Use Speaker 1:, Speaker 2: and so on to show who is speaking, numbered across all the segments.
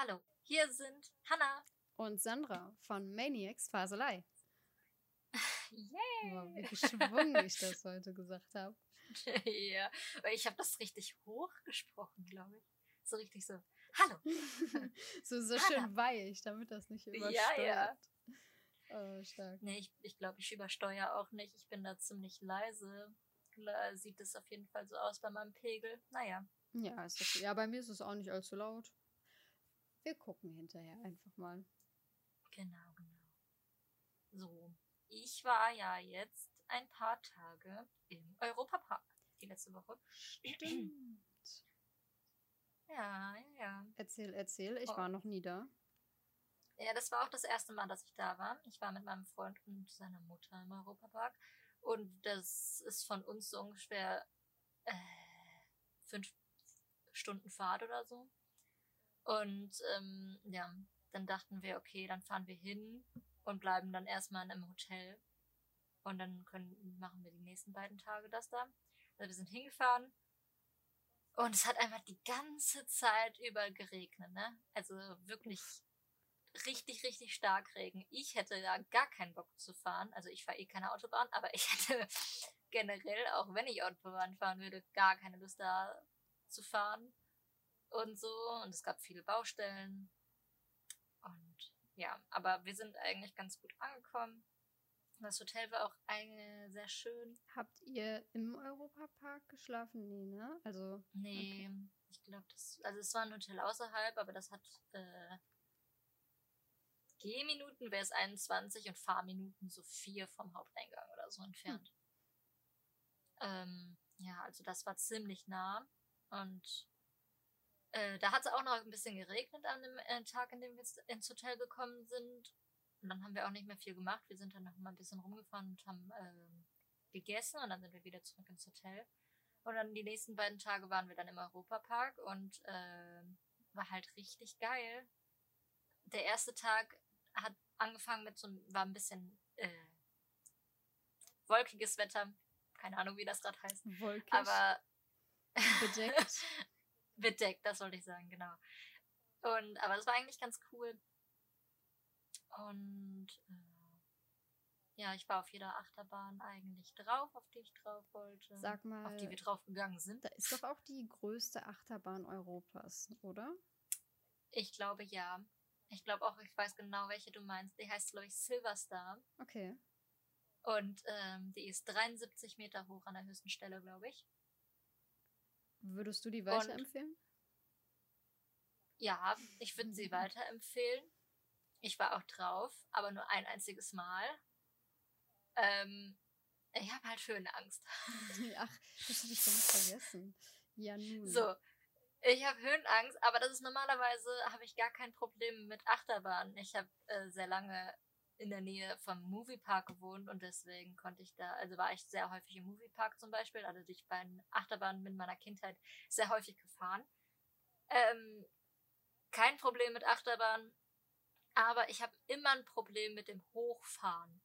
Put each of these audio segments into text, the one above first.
Speaker 1: Hallo, hier sind Hanna
Speaker 2: und Sandra von Maniacs Faselei.
Speaker 1: Yay!
Speaker 2: Wow, wie geschwungen ich das heute gesagt habe.
Speaker 1: ja, ich habe das richtig hoch gesprochen, glaube ich. So richtig so, hallo.
Speaker 2: so so schön weich, damit das nicht übersteuert. Ja, ja. Oh, stark.
Speaker 1: Nee, ich, ich glaube, ich übersteuere auch nicht. Ich bin da ziemlich leise. Sieht es auf jeden Fall so aus bei meinem Pegel. Naja.
Speaker 2: Ja, ist okay. ja, bei mir ist es auch nicht allzu laut. Wir gucken hinterher einfach mal.
Speaker 1: Genau, genau. So, ich war ja jetzt ein paar Tage im Europapark die letzte Woche.
Speaker 2: Stimmt.
Speaker 1: Ja, ja, ja.
Speaker 2: Erzähl, erzähl. Ich oh. war noch nie da.
Speaker 1: Ja, das war auch das erste Mal, dass ich da war. Ich war mit meinem Freund und seiner Mutter im Europapark. Und das ist von uns so ungefähr äh, fünf Stunden Fahrt oder so. Und ähm, ja, dann dachten wir, okay, dann fahren wir hin und bleiben dann erstmal einem Hotel. Und dann können, machen wir die nächsten beiden Tage das da. Also wir sind hingefahren und es hat einfach die ganze Zeit über geregnet, ne? Also wirklich richtig, richtig stark Regen. Ich hätte da gar keinen Bock zu fahren. Also ich fahre eh keine Autobahn, aber ich hätte generell, auch wenn ich Autobahn fahren würde, gar keine Lust da zu fahren und so. Und es gab viele Baustellen. Und ja, aber wir sind eigentlich ganz gut angekommen. Das Hotel war auch eine sehr schön.
Speaker 2: Habt ihr im Europapark geschlafen? Nee, ne? Also.
Speaker 1: Nee, okay. ich glaube, das. Also es war ein Hotel außerhalb, aber das hat äh, Gehminuten wäre es 21 und Fahrminuten so vier vom Haupteingang oder so entfernt. Hm. Ähm, ja, also das war ziemlich nah. Und äh, da hat es auch noch ein bisschen geregnet an dem äh, Tag, an dem wir ins Hotel gekommen sind. Und dann haben wir auch nicht mehr viel gemacht. Wir sind dann noch mal ein bisschen rumgefahren und haben äh, gegessen und dann sind wir wieder zurück ins Hotel. Und dann die nächsten beiden Tage waren wir dann im Europapark und äh, war halt richtig geil. Der erste Tag hat angefangen mit so war ein bisschen äh, wolkiges Wetter. Keine Ahnung, wie das gerade heißt.
Speaker 2: Wolkig.
Speaker 1: Aber
Speaker 2: bedeckt.
Speaker 1: bedeckt, das wollte ich sagen, genau. Und aber es war eigentlich ganz cool. Und äh, ja, ich war auf jeder Achterbahn eigentlich drauf, auf die ich drauf wollte.
Speaker 2: Sag mal.
Speaker 1: Auf die wir drauf gegangen sind.
Speaker 2: Da ist doch auch die größte Achterbahn Europas, oder?
Speaker 1: Ich glaube ja. Ich glaube auch, ich weiß genau, welche du meinst. Die heißt, glaube ich, Silverstar.
Speaker 2: Okay.
Speaker 1: Und ähm, die ist 73 Meter hoch an der höchsten Stelle, glaube ich.
Speaker 2: Würdest du die weiterempfehlen?
Speaker 1: Ja, ich würde sie weiterempfehlen. Ich war auch drauf, aber nur ein einziges Mal. Ähm, ich habe halt Höhenangst.
Speaker 2: Ach, das habe ich ganz vergessen. Ja, nun.
Speaker 1: So, ich habe Höhenangst, aber das ist normalerweise, habe ich gar kein Problem mit Achterbahnen. Ich habe äh, sehr lange in der Nähe vom Moviepark gewohnt und deswegen konnte ich da, also war ich sehr häufig im Moviepark zum Beispiel, also durch bei Achterbahnen in meiner Kindheit sehr häufig gefahren. Ähm, kein Problem mit Achterbahn, aber ich habe immer ein Problem mit dem Hochfahren.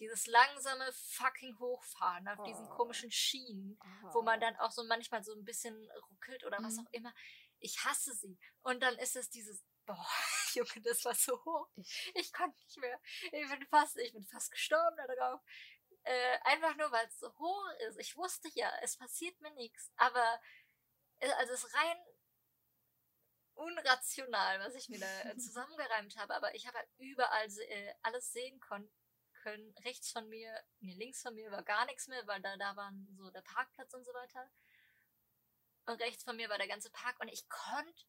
Speaker 1: Dieses langsame fucking Hochfahren auf oh. diesen komischen Schienen, oh. wo man dann auch so manchmal so ein bisschen ruckelt oder was mhm. auch immer. Ich hasse sie. Und dann ist es dieses boah, Junge, das war so hoch. Ich, ich konnte nicht mehr. Ich bin fast, ich bin fast gestorben da drauf. Äh, einfach nur, weil es so hoch ist. Ich wusste ja, es passiert mir nichts. Aber, äh, also es ist rein unrational, was ich mir da zusammengereimt habe. Aber ich habe halt überall äh, alles sehen können. Rechts von mir, nee, links von mir war gar nichts mehr, weil da, da waren so der Parkplatz und so weiter. Und rechts von mir war der ganze Park und ich konnte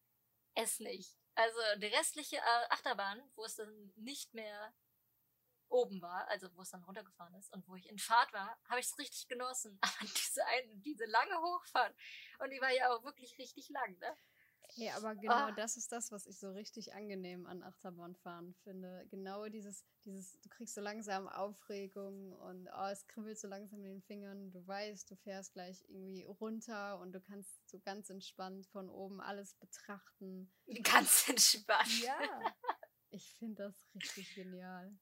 Speaker 1: es nicht. Also die restliche äh, Achterbahn, wo es dann nicht mehr oben war, also wo es dann runtergefahren ist und wo ich in Fahrt war, habe ich es richtig genossen. Aber diese eine, diese lange Hochfahrt und die war ja auch wirklich richtig lang, ne?
Speaker 2: Ja, aber genau oh. das ist das, was ich so richtig angenehm an Achterbahnfahren finde. Genau dieses, dieses, du kriegst so langsam Aufregung und oh, es kribbelt so langsam in den Fingern. Du weißt, du fährst gleich irgendwie runter und du kannst so ganz entspannt von oben alles betrachten.
Speaker 1: Ganz entspannt.
Speaker 2: Ja. Ich finde das richtig genial.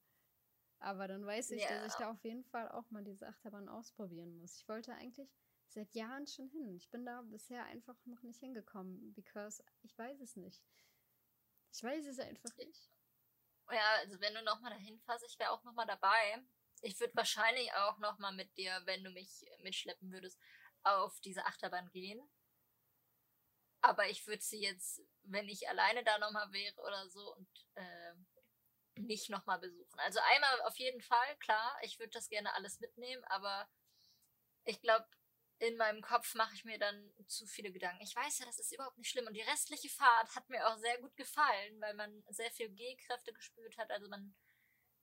Speaker 2: Aber dann weiß ich, ja. dass ich da auf jeden Fall auch mal diese Achterbahn ausprobieren muss. Ich wollte eigentlich seit Jahren schon hin. Ich bin da bisher einfach noch nicht hingekommen, because ich weiß es nicht. Ich weiß es einfach nicht.
Speaker 1: Ja, also wenn du nochmal dahin fährst, ich wäre auch nochmal dabei. Ich würde wahrscheinlich auch nochmal mit dir, wenn du mich mitschleppen würdest, auf diese Achterbahn gehen. Aber ich würde sie jetzt, wenn ich alleine da nochmal wäre oder so und äh, nicht nochmal besuchen. Also einmal auf jeden Fall, klar, ich würde das gerne alles mitnehmen, aber ich glaube, in meinem Kopf mache ich mir dann zu viele Gedanken. Ich weiß ja, das ist überhaupt nicht schlimm. Und die restliche Fahrt hat mir auch sehr gut gefallen, weil man sehr viel G-Kräfte gespürt hat. Also man,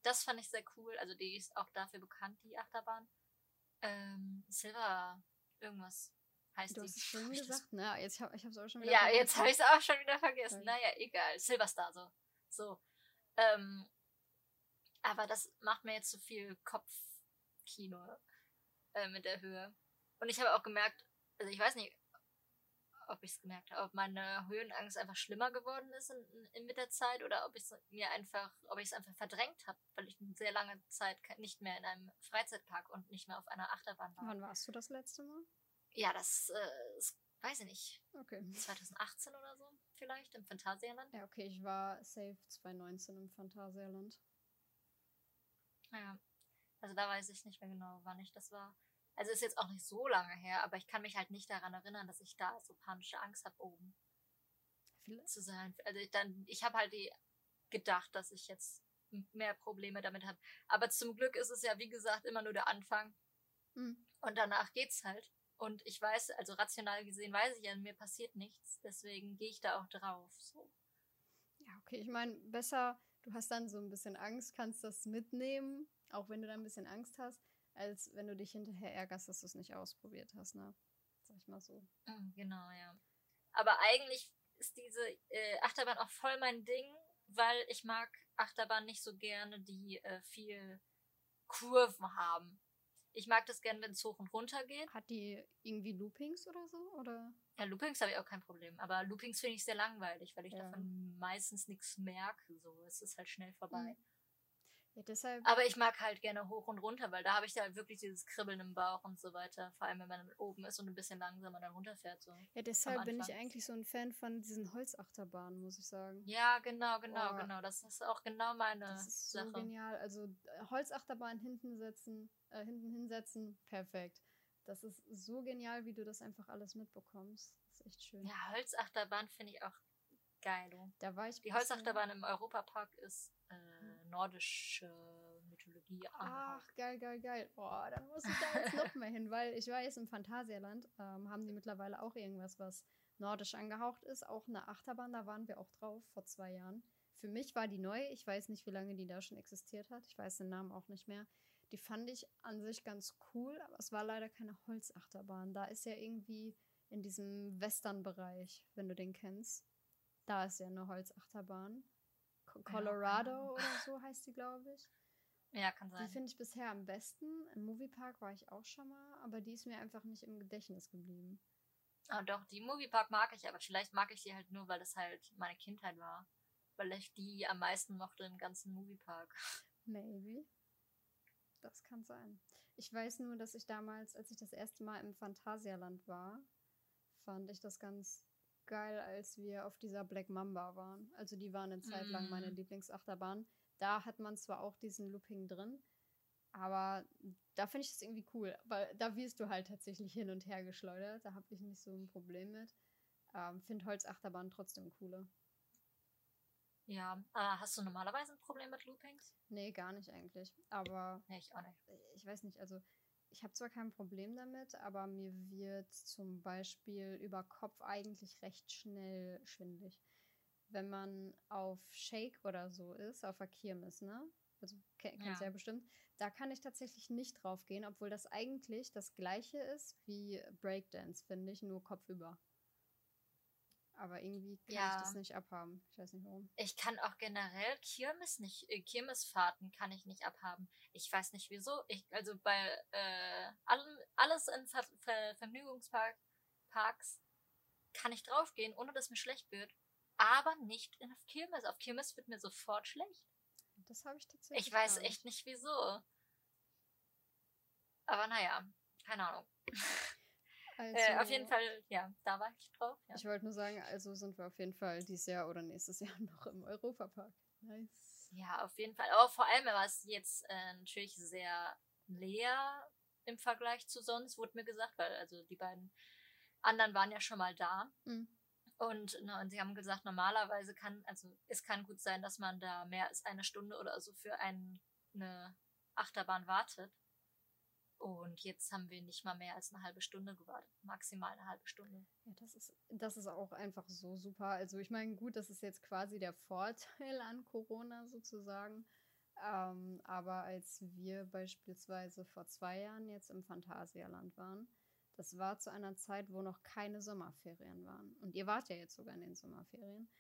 Speaker 1: das fand ich sehr cool. Also die ist auch dafür bekannt, die Achterbahn. Ähm, Silver, irgendwas heißt
Speaker 2: du
Speaker 1: die.
Speaker 2: hast es schon gesagt, ne? Jetzt hab, ich habe es auch schon
Speaker 1: wieder Ja, vergessen. jetzt habe ich es auch schon wieder vergessen. Okay. Naja, egal. Silverstar, so. So. Ähm, aber das macht mir jetzt zu so viel Kopfkino äh, mit der Höhe. Und ich habe auch gemerkt, also ich weiß nicht, ob ich es gemerkt habe, ob meine Höhenangst einfach schlimmer geworden ist in, in, mit der Zeit oder ob ich es mir einfach, ob ich es einfach verdrängt habe, weil ich eine sehr lange Zeit nicht mehr in einem Freizeitpark und nicht mehr auf einer Achterbahn war.
Speaker 2: Wann warst du das letzte Mal?
Speaker 1: Ja, das, äh, das weiß ich nicht.
Speaker 2: Okay.
Speaker 1: 2018 oder so vielleicht im Phantasialand.
Speaker 2: Ja, okay, ich war safe 2019 im Phantasialand.
Speaker 1: Ja, also da weiß ich nicht mehr genau, wann ich das war. Also ist jetzt auch nicht so lange her, aber ich kann mich halt nicht daran erinnern, dass ich da so panische Angst habe, oben Vielleicht. zu sein. Also ich, dann, ich habe halt die gedacht, dass ich jetzt mehr Probleme damit habe. Aber zum Glück ist es ja, wie gesagt, immer nur der Anfang. Mhm. Und danach geht's halt. Und ich weiß, also rational gesehen weiß ich ja, mir passiert nichts. Deswegen gehe ich da auch drauf. So.
Speaker 2: Ja, okay. Ich meine, besser, du hast dann so ein bisschen Angst, kannst das mitnehmen, auch wenn du dann ein bisschen Angst hast als wenn du dich hinterher ärgerst, dass du es nicht ausprobiert hast, ne? Sag ich mal so.
Speaker 1: Mhm, genau, ja. Aber eigentlich ist diese äh, Achterbahn auch voll mein Ding, weil ich mag Achterbahn nicht so gerne, die äh, viel Kurven haben. Ich mag das gerne, wenn es hoch und runter geht.
Speaker 2: Hat die irgendwie Loopings oder so? Oder?
Speaker 1: Ja, Loopings habe ich auch kein Problem. Aber Loopings finde ich sehr langweilig, weil ich ja. davon meistens nichts merke. So, es ist halt schnell vorbei. Mhm.
Speaker 2: Ja, deshalb.
Speaker 1: Aber ich mag halt gerne hoch und runter, weil da habe ich ja halt wirklich dieses Kribbeln im Bauch und so weiter. Vor allem, wenn man oben ist und ein bisschen langsamer dann runterfährt. So
Speaker 2: ja, deshalb bin ich eigentlich so ein Fan von diesen Holzachterbahnen, muss ich sagen.
Speaker 1: Ja, genau, genau, oh. genau. Das ist auch genau meine
Speaker 2: das ist
Speaker 1: Sache.
Speaker 2: so genial. Also äh, Holzachterbahn hinten setzen, äh, hinten hinsetzen, perfekt. Das ist so genial, wie du das einfach alles mitbekommst. Das ist echt schön.
Speaker 1: Ja, Holzachterbahn finde ich auch geil.
Speaker 2: Da war ich
Speaker 1: Die Holzachterbahn im Europapark ist äh, nordische Mythologie
Speaker 2: Ach, geil, geil, geil. Boah, dann muss ich da jetzt noch mehr hin, weil ich weiß, im Phantasialand ähm, haben die mittlerweile auch irgendwas, was nordisch angehaucht ist. Auch eine Achterbahn, da waren wir auch drauf vor zwei Jahren. Für mich war die neu. Ich weiß nicht, wie lange die da schon existiert hat. Ich weiß den Namen auch nicht mehr. Die fand ich an sich ganz cool, aber es war leider keine Holzachterbahn. Da ist ja irgendwie in diesem Western-Bereich, wenn du den kennst. Da ist ja eine Holzachterbahn. Colorado ja, oder so heißt die, glaube ich.
Speaker 1: Ja, kann sein.
Speaker 2: Die finde ich bisher am besten. Im Moviepark war ich auch schon mal, aber die ist mir einfach nicht im Gedächtnis geblieben.
Speaker 1: Ah, doch, die Moviepark mag ich, aber vielleicht mag ich sie halt nur, weil das halt meine Kindheit war. Weil ich die am meisten mochte im ganzen Moviepark.
Speaker 2: Maybe. Das kann sein. Ich weiß nur, dass ich damals, als ich das erste Mal im Phantasialand war, fand ich das ganz geil, als wir auf dieser Black Mamba waren. Also die waren eine Zeit lang meine mm. Lieblingsachterbahn. Da hat man zwar auch diesen Looping drin, aber da finde ich es irgendwie cool, weil da wirst du halt tatsächlich hin und her geschleudert. Da habe ich nicht so ein Problem mit. Ähm, finde Holzachterbahn trotzdem cooler.
Speaker 1: Ja, äh, hast du normalerweise ein Problem mit Loopings?
Speaker 2: Nee, gar nicht eigentlich. Aber.
Speaker 1: Nee, ich auch nicht.
Speaker 2: Ich weiß nicht, also ich habe zwar kein Problem damit, aber mir wird zum Beispiel über Kopf eigentlich recht schnell schwindlig. Wenn man auf Shake oder so ist, auf der Kirmes, ne? Also kennst ja. ja bestimmt. Da kann ich tatsächlich nicht drauf gehen, obwohl das eigentlich das gleiche ist wie Breakdance, finde ich, nur kopfüber. Aber irgendwie kann ja. ich das nicht abhaben. Ich weiß nicht warum.
Speaker 1: Ich kann auch generell Kirmes nicht, äh, Kirmesfahrten kann ich nicht abhaben. Ich weiß nicht wieso. Ich, also bei äh, allem, alles in Ver Ver Vergnügungsparks kann ich draufgehen, ohne dass mir schlecht wird. Aber nicht in auf Kirmes. Auf Kirmes wird mir sofort schlecht.
Speaker 2: Das habe ich tatsächlich.
Speaker 1: Ich weiß echt nicht wieso. Aber naja, keine Ahnung. Also, äh, auf jeden Fall, ja, da war ich drauf. Ja.
Speaker 2: Ich wollte nur sagen, also sind wir auf jeden Fall dieses Jahr oder nächstes Jahr noch im Europapark. Nice.
Speaker 1: Ja, auf jeden Fall. Aber vor allem war es jetzt äh, natürlich sehr leer im Vergleich zu sonst, wurde mir gesagt, weil also die beiden anderen waren ja schon mal da. Mhm. Und, ne, und sie haben gesagt, normalerweise kann, also es kann gut sein, dass man da mehr als eine Stunde oder so für ein, eine Achterbahn wartet. Und jetzt haben wir nicht mal mehr als eine halbe Stunde gewartet. Maximal eine halbe Stunde.
Speaker 2: Ja, das ist, das ist auch einfach so super. Also ich meine, gut, das ist jetzt quasi der Vorteil an Corona sozusagen. Ähm, aber als wir beispielsweise vor zwei Jahren jetzt im Phantasialand waren, das war zu einer Zeit, wo noch keine Sommerferien waren. Und ihr wart ja jetzt sogar in den Sommerferien.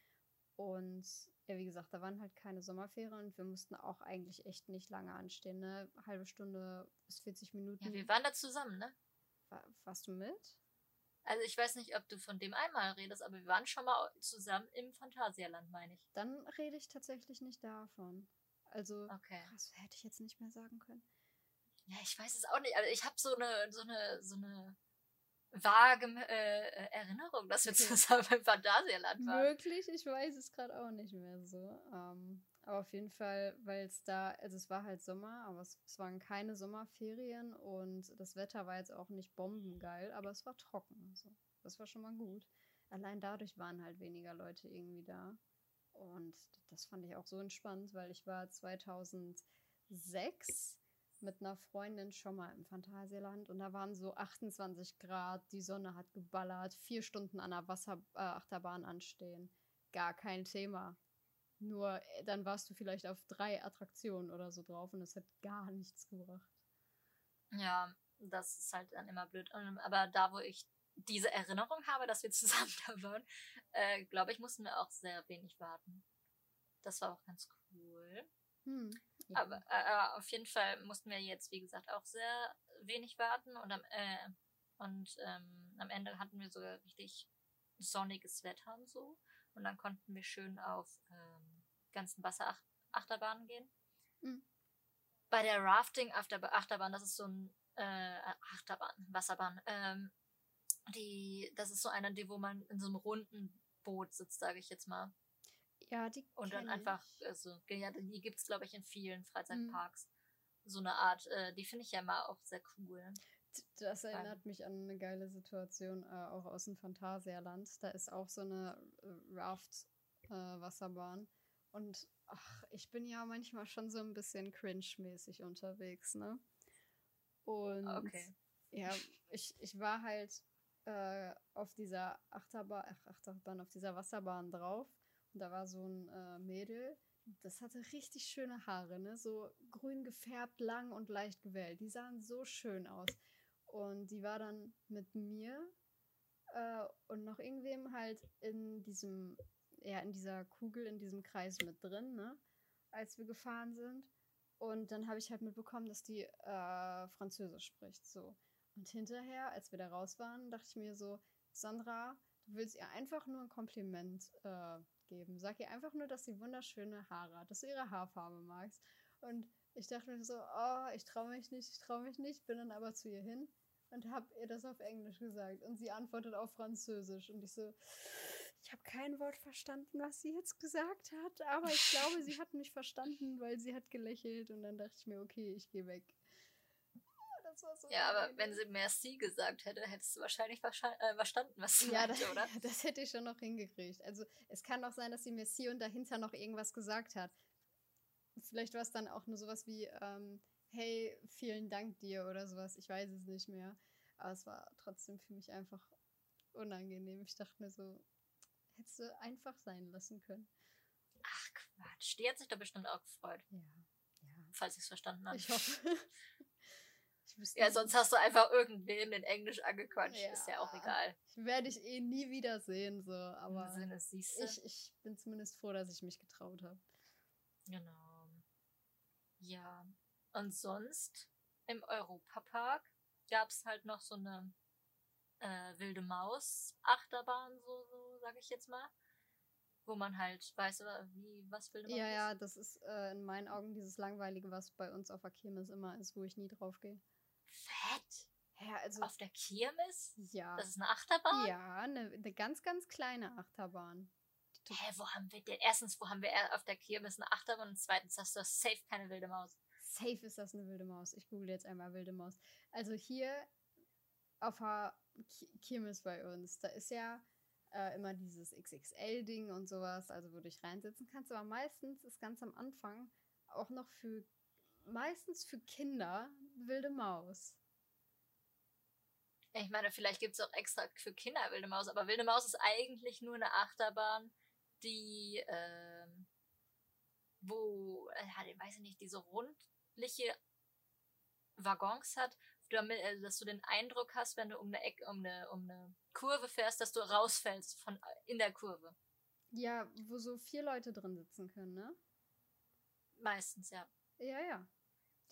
Speaker 2: Und ja, wie gesagt, da waren halt keine Sommerferien und wir mussten auch eigentlich echt nicht lange anstehen, ne? Halbe Stunde bis 40 Minuten.
Speaker 1: Ja, wir waren da zusammen, ne?
Speaker 2: War, warst du mit?
Speaker 1: Also ich weiß nicht, ob du von dem einmal redest, aber wir waren schon mal zusammen im Phantasialand, meine ich.
Speaker 2: Dann rede ich tatsächlich nicht davon. Also, okay. krass, hätte ich jetzt nicht mehr sagen können.
Speaker 1: Ja, ich weiß es auch nicht. Also ich habe so eine, so eine, so eine vage äh, Erinnerung, dass wir zusammen im Phantasialand waren.
Speaker 2: Möglich, ich weiß es gerade auch nicht mehr so. Ähm, aber auf jeden Fall, weil es da, also es war halt Sommer, aber es, es, waren keine Sommerferien und das Wetter war jetzt auch nicht bombengeil, aber es war trocken. Also das war schon mal gut. Allein dadurch waren halt weniger Leute irgendwie da. Und das fand ich auch so entspannt, weil ich war 2006 mit einer Freundin schon mal im Phantasialand und da waren so 28 Grad, die Sonne hat geballert, vier Stunden an der Wasserachterbahn äh, anstehen. Gar kein Thema. Nur äh, dann warst du vielleicht auf drei Attraktionen oder so drauf und es hat gar nichts gebracht.
Speaker 1: Ja, das ist halt dann immer blöd. Aber da, wo ich diese Erinnerung habe, dass wir zusammen da waren, äh, glaube ich, mussten wir auch sehr wenig warten. Das war auch ganz cool. Hm. Ja. Aber äh, auf jeden Fall mussten wir jetzt, wie gesagt, auch sehr wenig warten und am, äh, und, ähm, am Ende hatten wir sogar richtig sonniges Wetter und so. Und dann konnten wir schön auf ähm, ganzen Wasserachterbahnen gehen. Mhm. Bei der Rafting-Achterbahn, das ist so ein äh, Achterbahn, Wasserbahn, ähm, die, das ist so eine, die, wo man in so einem runden Boot sitzt, sage ich jetzt mal.
Speaker 2: Ja, die
Speaker 1: Und dann einfach, also, ja, die gibt es, glaube ich, in vielen Freizeitparks. Mhm. So eine Art, äh, die finde ich ja immer auch sehr cool.
Speaker 2: Das erinnert mich an eine geile Situation, äh, auch aus dem Phantasialand. Da ist auch so eine äh, Raft-Wasserbahn. Äh, und ach, ich bin ja manchmal schon so ein bisschen cringe-mäßig unterwegs, ne? Und okay. ja, ich, ich war halt äh, auf dieser Achterbahn, ach, Achterbahn, auf dieser Wasserbahn drauf da war so ein äh, Mädel, das hatte richtig schöne Haare, ne? So grün gefärbt, lang und leicht gewellt. Die sahen so schön aus. Und die war dann mit mir äh, und noch irgendwem halt in diesem, ja, in dieser Kugel, in diesem Kreis mit drin, ne? Als wir gefahren sind. Und dann habe ich halt mitbekommen, dass die äh, Französisch spricht, so. Und hinterher, als wir da raus waren, dachte ich mir so, Sandra, du willst ihr einfach nur ein Kompliment äh, geben. Sag ihr einfach nur, dass sie wunderschöne Haare hat, dass du ihre Haarfarbe magst. Und ich dachte mir so, oh, ich traue mich nicht, ich traue mich nicht, bin dann aber zu ihr hin und habe ihr das auf Englisch gesagt. Und sie antwortet auf Französisch. Und ich so, ich habe kein Wort verstanden, was sie jetzt gesagt hat, aber ich glaube, sie hat mich verstanden, weil sie hat gelächelt. Und dann dachte ich mir, okay, ich gehe weg
Speaker 1: war so. Ja, aber wenn sie Merci gesagt hätte, hättest du wahrscheinlich äh, verstanden, was sie ja, meinte,
Speaker 2: das,
Speaker 1: oder?
Speaker 2: Das hätte ich schon noch hingekriegt. Also es kann auch sein, dass sie Merci und dahinter noch irgendwas gesagt hat. Vielleicht war es dann auch nur sowas wie, ähm, hey, vielen Dank dir oder sowas. Ich weiß es nicht mehr. Aber es war trotzdem für mich einfach unangenehm. Ich dachte mir so, hättest du einfach sein lassen können.
Speaker 1: Ach Quatsch, die hat sich da bestimmt auch gefreut.
Speaker 2: Ja.
Speaker 1: ja. Falls ich es verstanden habe.
Speaker 2: Ich hoffe.
Speaker 1: ja, sonst hast du einfach irgendwem in Englisch angequatscht. Ja. Ist ja auch egal.
Speaker 2: Werde ich eh nie wiedersehen, so. Aber
Speaker 1: Sinne,
Speaker 2: ich, ich bin zumindest froh, dass ich mich getraut habe.
Speaker 1: Genau. Ja. Und sonst im Europapark gab es halt noch so eine äh, wilde Maus-Achterbahn, so, so sage ich jetzt mal. Wo man halt weiß, oder wie, was wilde
Speaker 2: Maus Ja, ist. ja, das ist äh, in meinen Augen dieses Langweilige, was bei uns auf Kirmes immer ist, wo ich nie drauf gehe.
Speaker 1: Fett.
Speaker 2: Ja, also.
Speaker 1: Auf der Kirmes?
Speaker 2: Ja.
Speaker 1: Das ist eine Achterbahn?
Speaker 2: Ja, eine, eine ganz, ganz kleine Achterbahn.
Speaker 1: Hä, wo haben wir denn? Erstens, wo haben wir auf der Kirmes eine Achterbahn? Und zweitens hast du safe keine wilde Maus.
Speaker 2: Safe ist das eine wilde Maus. Ich google jetzt einmal wilde Maus. Also hier auf der Kirmes bei uns, da ist ja äh, immer dieses XXL-Ding und sowas, also wo du dich reinsetzen kannst. Aber meistens ist ganz am Anfang auch noch für, meistens für Kinder, wilde Maus.
Speaker 1: Ich meine, vielleicht gibt es auch extra für Kinder wilde Maus, aber wilde Maus ist eigentlich nur eine Achterbahn, die, ähm, wo, äh, ich weiß nicht, diese rundliche Waggons hat, damit, also, dass du den Eindruck hast, wenn du um eine Ecke, um eine, um eine Kurve fährst, dass du rausfällst von in der Kurve.
Speaker 2: Ja, wo so vier Leute drin sitzen können, ne?
Speaker 1: Meistens, ja.
Speaker 2: Ja, ja.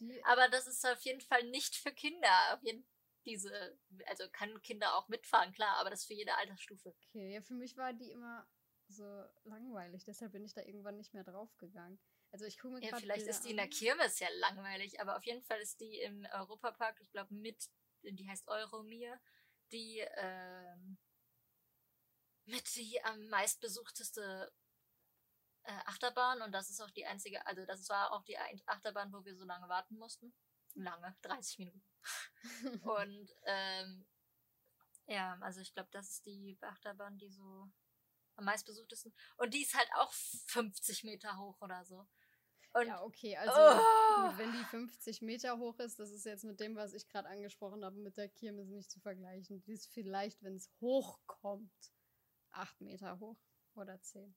Speaker 1: Die Aber das ist auf jeden Fall nicht für Kinder. Auf jeden, diese, also kann Kinder auch mitfahren, klar, aber das ist für jede Altersstufe.
Speaker 2: Okay, ja, für mich war die immer so langweilig, deshalb bin ich da irgendwann nicht mehr draufgegangen. Also ich gucke mir
Speaker 1: Ja, vielleicht ist die in der Kirmes ja langweilig, aber auf jeden Fall ist die im Europapark, ich glaube mit, die heißt Euromir, die ähm, mit die am meistbesuchteste äh, Achterbahn und das ist auch die einzige, also das war auch die Achterbahn, wo wir so lange warten mussten. Lange, 30 Minuten. und ähm, ja, also ich glaube, das ist die Achterbahn, die so am meistbesuchtesten. Und die ist halt auch 50 Meter hoch oder so.
Speaker 2: Und ja, okay, also oh! gut, wenn die 50 Meter hoch ist, das ist jetzt mit dem, was ich gerade angesprochen habe, mit der Kirmes nicht zu vergleichen. Die ist vielleicht, wenn es hochkommt, 8 Meter hoch oder 10.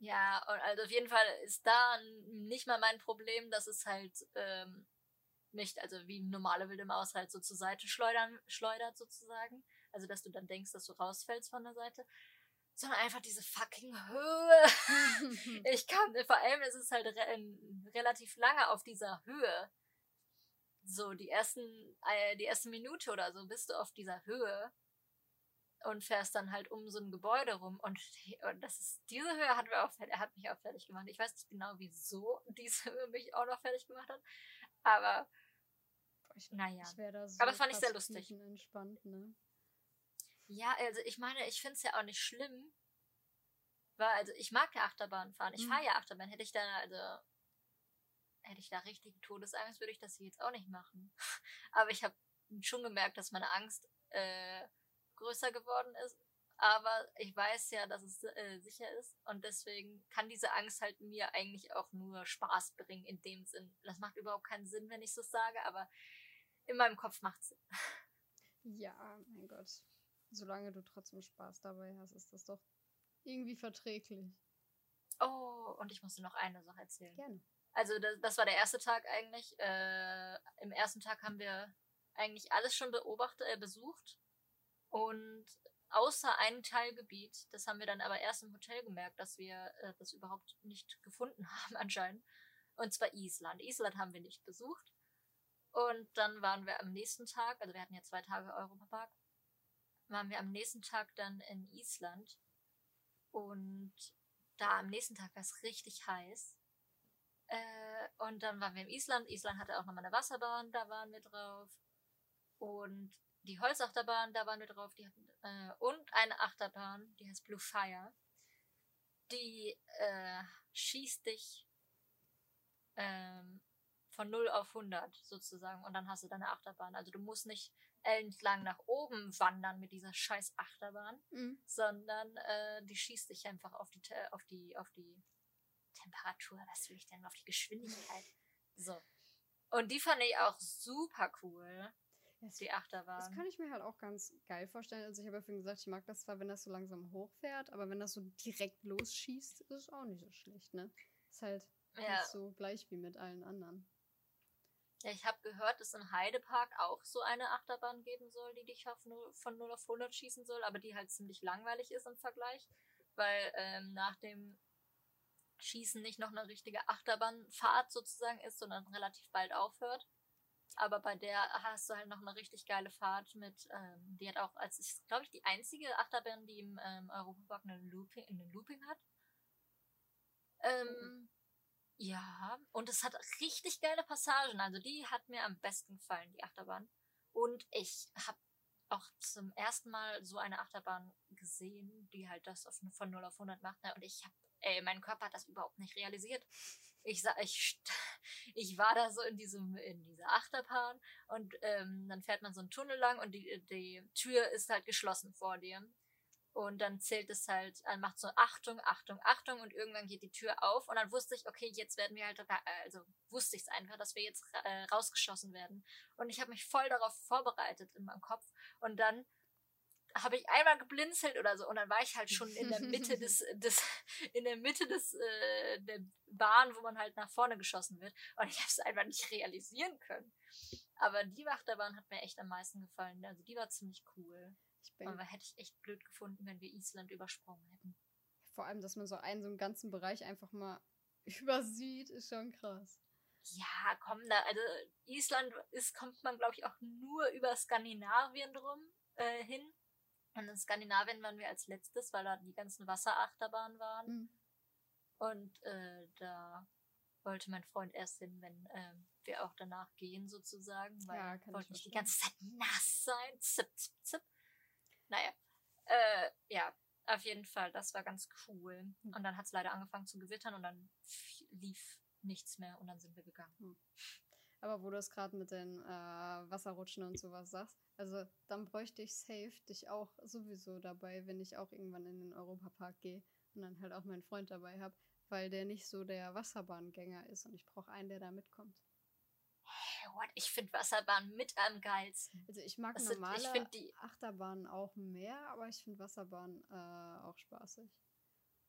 Speaker 1: Ja, und also auf jeden Fall ist da nicht mal mein Problem, dass es halt ähm, nicht, also wie normale wilde Maus halt so zur Seite schleudern, schleudert sozusagen. Also dass du dann denkst, dass du rausfällst von der Seite sondern einfach diese fucking Höhe. ich kann, vor allem ist es halt re relativ lange auf dieser Höhe. So, die ersten, äh, die erste Minute oder so bist du auf dieser Höhe und fährst dann halt um so ein Gebäude rum und, und das ist, diese Höhe hat, mir auch, er hat mich auch fertig gemacht. Ich weiß nicht genau, wieso diese Höhe mich auch noch fertig gemacht hat, aber
Speaker 2: ich, naja. Ich so
Speaker 1: aber fand ich sehr lustig.
Speaker 2: Entspannt, ne?
Speaker 1: Ja, also ich meine, ich finde es ja auch nicht schlimm. Weil, also ich mag ja Achterbahn fahren. Ich mhm. fahre ja Achterbahn. Hätte ich da, also, hätte ich da richtig Todesangst, würde ich das jetzt auch nicht machen. Aber ich habe schon gemerkt, dass meine Angst äh, größer geworden ist. Aber ich weiß ja, dass es äh, sicher ist. Und deswegen kann diese Angst halt mir eigentlich auch nur Spaß bringen in dem Sinn. Das macht überhaupt keinen Sinn, wenn ich so sage, aber in meinem Kopf macht es Sinn.
Speaker 2: Ja, mein Gott solange du trotzdem Spaß dabei hast, ist das doch irgendwie verträglich.
Speaker 1: Oh, und ich musste noch eine Sache erzählen.
Speaker 2: Gerne.
Speaker 1: Also das, das war der erste Tag eigentlich. Äh, Im ersten Tag haben wir eigentlich alles schon beobachtet, äh, besucht. Und außer ein Teilgebiet, das haben wir dann aber erst im Hotel gemerkt, dass wir äh, das überhaupt nicht gefunden haben anscheinend. Und zwar Island. Island haben wir nicht besucht. Und dann waren wir am nächsten Tag, also wir hatten ja zwei Tage Europapark, waren wir am nächsten Tag dann in Island und da am nächsten Tag war es richtig heiß. Äh, und dann waren wir in Island. Island hatte auch nochmal eine Wasserbahn, da waren wir drauf. Und die Holzachterbahn, da waren wir drauf. Die hatten, äh, und eine Achterbahn, die heißt Blue Fire. Die äh, schießt dich ähm, von 0 auf 100 sozusagen und dann hast du deine Achterbahn. Also du musst nicht entlang nach oben wandern mit dieser scheiß Achterbahn, mhm. sondern äh, die schießt dich einfach auf die, auf die, auf die Temperatur, was will ich denn, auf die Geschwindigkeit. So. Und die fand ich auch super cool. Das, die Achterbahn.
Speaker 2: Das kann ich mir halt auch ganz geil vorstellen. Also ich habe ja vorhin gesagt, ich mag das zwar, wenn das so langsam hochfährt, aber wenn das so direkt losschießt, ist es auch nicht so schlecht, ne? Ist halt ja. nicht so gleich wie mit allen anderen.
Speaker 1: Ja, ich habe gehört, dass im Heidepark auch so eine Achterbahn geben soll, die dich auf 0, von 0 auf 100 schießen soll, aber die halt ziemlich langweilig ist im Vergleich, weil ähm, nach dem Schießen nicht noch eine richtige Achterbahnfahrt sozusagen ist, sondern relativ bald aufhört. Aber bei der hast du halt noch eine richtig geile Fahrt mit, ähm, die hat auch, als ist, glaube ich, die einzige Achterbahn, die im ähm, Europapark eine Looping, eine Looping hat. Ähm, mhm. Ja, und es hat richtig geile Passagen. Also die hat mir am besten gefallen, die Achterbahn. Und ich habe auch zum ersten Mal so eine Achterbahn gesehen, die halt das auf, von 0 auf 100 macht. Ne? Und ich habe, ey, mein Körper hat das überhaupt nicht realisiert. Ich, ich, ich war da so in diesem, in dieser Achterbahn und ähm, dann fährt man so einen Tunnel lang und die, die Tür ist halt geschlossen vor dir. Und dann zählt es halt, äh, macht so Achtung, Achtung, Achtung und irgendwann geht die Tür auf und dann wusste ich, okay, jetzt werden wir halt, also wusste ich es einfach, dass wir jetzt äh, rausgeschossen werden. Und ich habe mich voll darauf vorbereitet in meinem Kopf und dann habe ich einmal geblinzelt oder so und dann war ich halt schon in der Mitte des, des in der Mitte des äh, der Bahn, wo man halt nach vorne geschossen wird und ich habe es einfach nicht realisieren können. Aber die Wachterbahn hat mir echt am meisten gefallen. Also die war ziemlich cool. Aber hätte ich echt blöd gefunden, wenn wir Island übersprungen hätten.
Speaker 2: Vor allem, dass man so einen so einen ganzen Bereich einfach mal übersieht, ist schon krass.
Speaker 1: Ja, komm, da, also Island ist, kommt man, glaube ich, auch nur über Skandinavien drum äh, hin. Und in Skandinavien waren wir als letztes, weil da die ganzen Wasserachterbahnen waren. Mhm. Und äh, da wollte mein Freund erst hin, wenn äh, wir auch danach gehen, sozusagen, weil ja, wir wollten nicht die ganze Zeit nass sein. Zip, zip, zip. Naja, äh, ja, auf jeden Fall, das war ganz cool. Hm. Und dann hat es leider angefangen zu gewittern und dann lief nichts mehr und dann sind wir gegangen. Hm.
Speaker 2: Aber wo du es gerade mit den äh, Wasserrutschen und sowas sagst, also dann bräuchte ich safe dich auch sowieso dabei, wenn ich auch irgendwann in den Europapark gehe und dann halt auch meinen Freund dabei habe, weil der nicht so der Wasserbahngänger ist und ich brauche einen, der da mitkommt
Speaker 1: what? Ich finde Wasserbahn mit am geilsten.
Speaker 2: Also ich mag das normale sind, ich die Achterbahnen auch mehr, aber ich finde Wasserbahn äh, auch spaßig.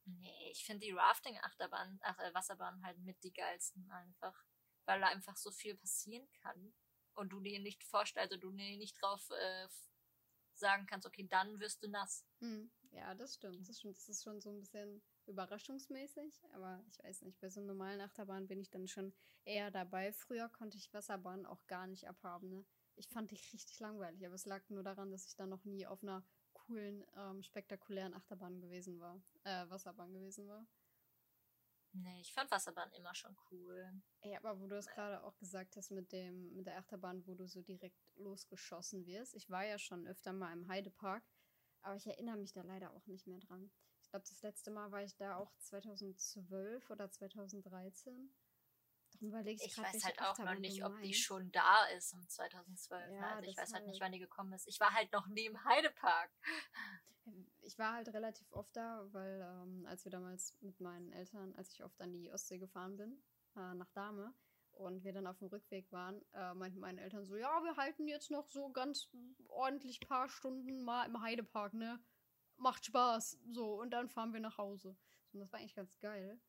Speaker 1: Nee, ich finde die Rafting-Achterbahn, ach, äh, Wasserbahn halt mit die geilsten einfach. Weil da einfach so viel passieren kann. Und du dir nicht vorstellst, also du dir nicht drauf äh, sagen kannst, okay, dann wirst du nass.
Speaker 2: Hm. Ja, das stimmt. Das, stimmt. das ist schon so ein bisschen überraschungsmäßig, aber ich weiß nicht, bei so normalen Achterbahn bin ich dann schon eher dabei. Früher konnte ich Wasserbahn auch gar nicht abhaben. Ne? Ich fand die richtig langweilig, aber es lag nur daran, dass ich da noch nie auf einer coolen, ähm, spektakulären Achterbahn gewesen war, äh, Wasserbahn gewesen war.
Speaker 1: Nee, ich fand Wasserbahn immer schon cool.
Speaker 2: Ey, aber wo du es gerade auch gesagt hast mit dem, mit der Achterbahn, wo du so direkt losgeschossen wirst. Ich war ja schon öfter mal im Heidepark, aber ich erinnere mich da leider auch nicht mehr dran. Ich glaube, das letzte Mal war ich da auch 2012 oder 2013.
Speaker 1: Darum überlege ich, ich weiß halt auch noch nicht, ob die schon da ist um 2012. Ja? Also ich weiß halt nicht, wann die gekommen ist. Ich war halt noch nie im Heidepark.
Speaker 2: Ich war halt relativ oft da, weil ähm, als wir damals mit meinen Eltern, als ich oft an die Ostsee gefahren bin, äh, nach Dahme, und wir dann auf dem Rückweg waren, äh, meinten meine Eltern so, ja, wir halten jetzt noch so ganz ordentlich paar Stunden mal im Heidepark, ne? macht Spaß. So, und dann fahren wir nach Hause. Und das war eigentlich ganz geil.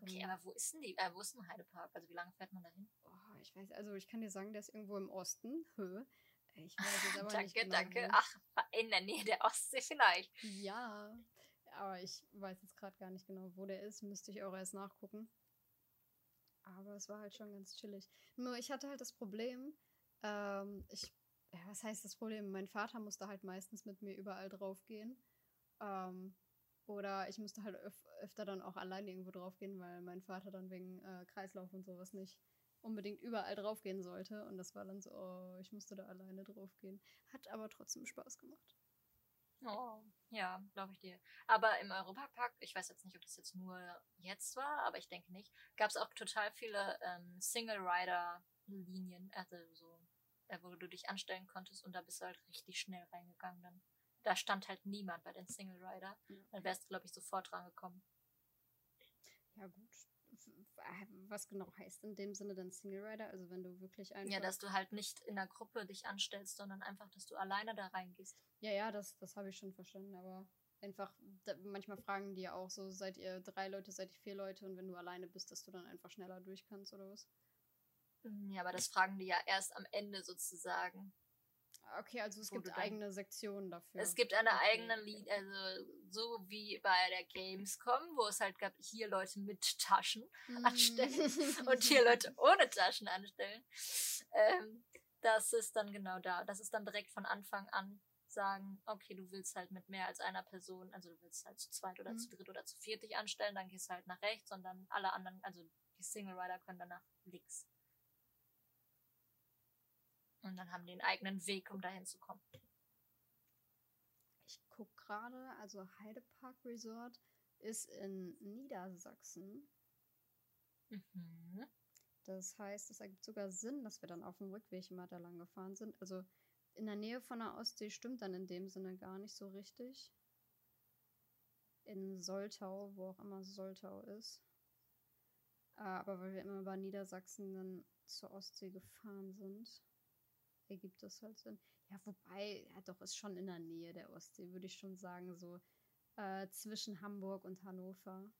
Speaker 1: Okay, aber wo ist denn die, äh, wo ist denn Heidepark? Also wie lange fährt man da hin?
Speaker 2: Oh, ich weiß, also ich kann dir sagen, der ist irgendwo im Osten. Hö. Ich weiß
Speaker 1: jetzt aber danke, nicht genau danke. Wo. Ach, in der Nähe der Ostsee vielleicht.
Speaker 2: Ja, aber ich weiß jetzt gerade gar nicht genau, wo der ist. Müsste ich auch erst nachgucken. Aber es war halt schon ganz chillig. Nur ich hatte halt das Problem, ähm, ich ja, was heißt das Problem? Mein Vater musste halt meistens mit mir überall drauf gehen. Ähm, oder ich musste halt öf öfter dann auch alleine irgendwo drauf gehen, weil mein Vater dann wegen äh, Kreislauf und sowas nicht unbedingt überall drauf gehen sollte. Und das war dann so, oh, ich musste da alleine drauf gehen. Hat aber trotzdem Spaß gemacht.
Speaker 1: Oh, ja, glaube ich dir. Aber im Europapark, ich weiß jetzt nicht, ob das jetzt nur jetzt war, aber ich denke nicht, gab es auch total viele ähm, Single-Rider-Linien, also so wo du dich anstellen konntest und da bist du halt richtig schnell reingegangen dann. Da stand halt niemand bei den Single Rider. Ja. Dann wärst du, glaube ich, sofort rangekommen.
Speaker 2: Ja, gut. Was genau heißt in dem Sinne dann Single Rider? Also wenn du wirklich
Speaker 1: einfach. Ja, dass du halt nicht in der Gruppe dich anstellst, sondern einfach, dass du alleine da reingehst.
Speaker 2: Ja, ja, das, das habe ich schon verstanden, aber einfach, da, manchmal fragen die ja auch so, seid ihr drei Leute, seid ihr vier Leute und wenn du alleine bist, dass du dann einfach schneller durch kannst oder was?
Speaker 1: Ja, aber das fragen die ja erst am Ende sozusagen.
Speaker 2: Okay, also es gibt eigene Sektionen dafür.
Speaker 1: Es gibt eine okay. eigene Lied, also so wie bei der Gamescom, wo es halt gab, hier Leute mit Taschen mm. anstellen und hier Leute ohne Taschen anstellen. Ähm, das ist dann genau da. Das ist dann direkt von Anfang an sagen, okay, du willst halt mit mehr als einer Person, also du willst halt zu zweit oder mm. zu dritt oder zu viert dich anstellen, dann gehst du halt nach rechts und dann alle anderen, also die Single Rider können dann nach links. Und dann haben die einen eigenen Weg, um dahin zu kommen.
Speaker 2: Ich gucke gerade, also Heidepark Resort ist in Niedersachsen. Mhm. Das heißt, es ergibt sogar Sinn, dass wir dann auf dem Rückweg immer da lang gefahren sind. Also in der Nähe von der Ostsee stimmt dann in dem Sinne gar nicht so richtig. In Soltau, wo auch immer Soltau ist. Ah, aber weil wir immer bei Niedersachsen dann zur Ostsee gefahren sind, ergibt das halt Sinn. Ja, wobei, ja doch, ist schon in der Nähe der Ostsee, würde ich schon sagen, so äh, zwischen Hamburg und Hannover.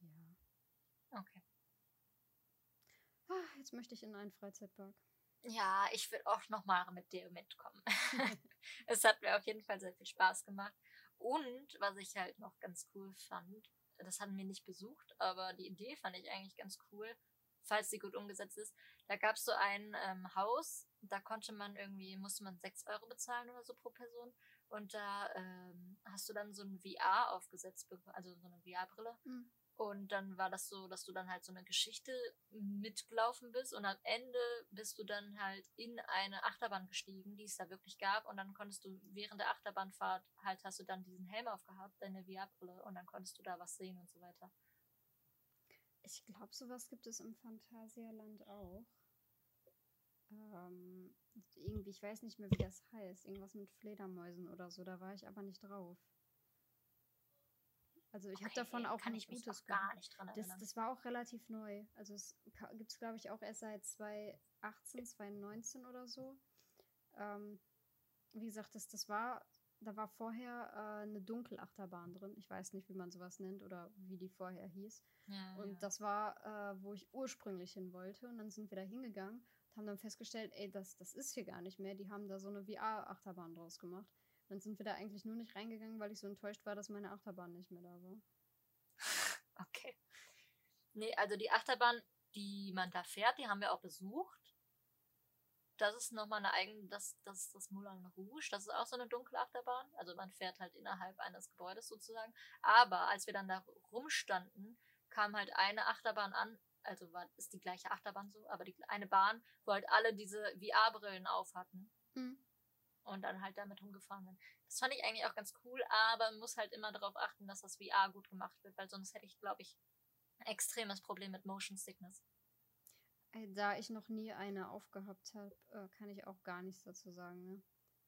Speaker 2: Ja.
Speaker 1: Okay.
Speaker 2: Ah, jetzt möchte ich in einen Freizeitpark.
Speaker 1: Ja, ich will auch nochmal mit dir mitkommen. es hat mir auf jeden Fall sehr viel Spaß gemacht. Und was ich halt noch ganz cool fand, das hatten wir nicht besucht, aber die Idee fand ich eigentlich ganz cool, falls sie gut umgesetzt ist. Da gab es so ein ähm, Haus, da konnte man irgendwie, musste man 6 Euro bezahlen oder so pro Person. Und da ähm, hast du dann so ein VR aufgesetzt, also so eine VR-Brille. Mhm. Und dann war das so, dass du dann halt so eine Geschichte mitgelaufen bist und am Ende bist du dann halt in eine Achterbahn gestiegen, die es da wirklich gab. Und dann konntest du während der Achterbahnfahrt halt hast du dann diesen Helm aufgehabt, deine VR-Brille und dann konntest du da was sehen und so weiter.
Speaker 2: Ich glaube, sowas gibt es im Phantasialand auch. Ähm, irgendwie, ich weiß nicht mehr, wie das heißt. Irgendwas mit Fledermäusen oder so, da war ich aber nicht drauf. Also ich okay, habe davon auch
Speaker 1: kann ich
Speaker 2: gutes
Speaker 1: mich gar nicht dran
Speaker 2: erinnern. Das, das war auch relativ neu. Also es gibt es, glaube ich, auch erst seit 2018, 2019 oder so. Ähm, wie gesagt, das, das war, da war vorher äh, eine Dunkelachterbahn drin. Ich weiß nicht, wie man sowas nennt oder wie die vorher hieß. Ja, und ja. das war, äh, wo ich ursprünglich hin wollte. Und dann sind wir da hingegangen haben dann festgestellt, ey, das, das ist hier gar nicht mehr. Die haben da so eine VR-Achterbahn draus gemacht. Dann sind wir da eigentlich nur nicht reingegangen, weil ich so enttäuscht war, dass meine Achterbahn nicht mehr da war.
Speaker 1: Okay. Nee, also die Achterbahn, die man da fährt, die haben wir auch besucht. Das ist nochmal eine eigene, das, das ist das Moulin Rouge. Das ist auch so eine dunkle Achterbahn. Also man fährt halt innerhalb eines Gebäudes sozusagen. Aber als wir dann da rumstanden, kam halt eine Achterbahn an, also war, ist die gleiche Achterbahn so, aber die, eine Bahn, wo halt alle diese VR-Brillen auf hatten. Mhm und dann halt damit rumgefahren bin. Das fand ich eigentlich auch ganz cool, aber man muss halt immer darauf achten, dass das VR gut gemacht wird, weil sonst hätte ich, glaube ich, ein extremes Problem mit Motion Sickness.
Speaker 2: Da ich noch nie eine aufgehabt habe, äh, kann ich auch gar nichts dazu sagen. Ne?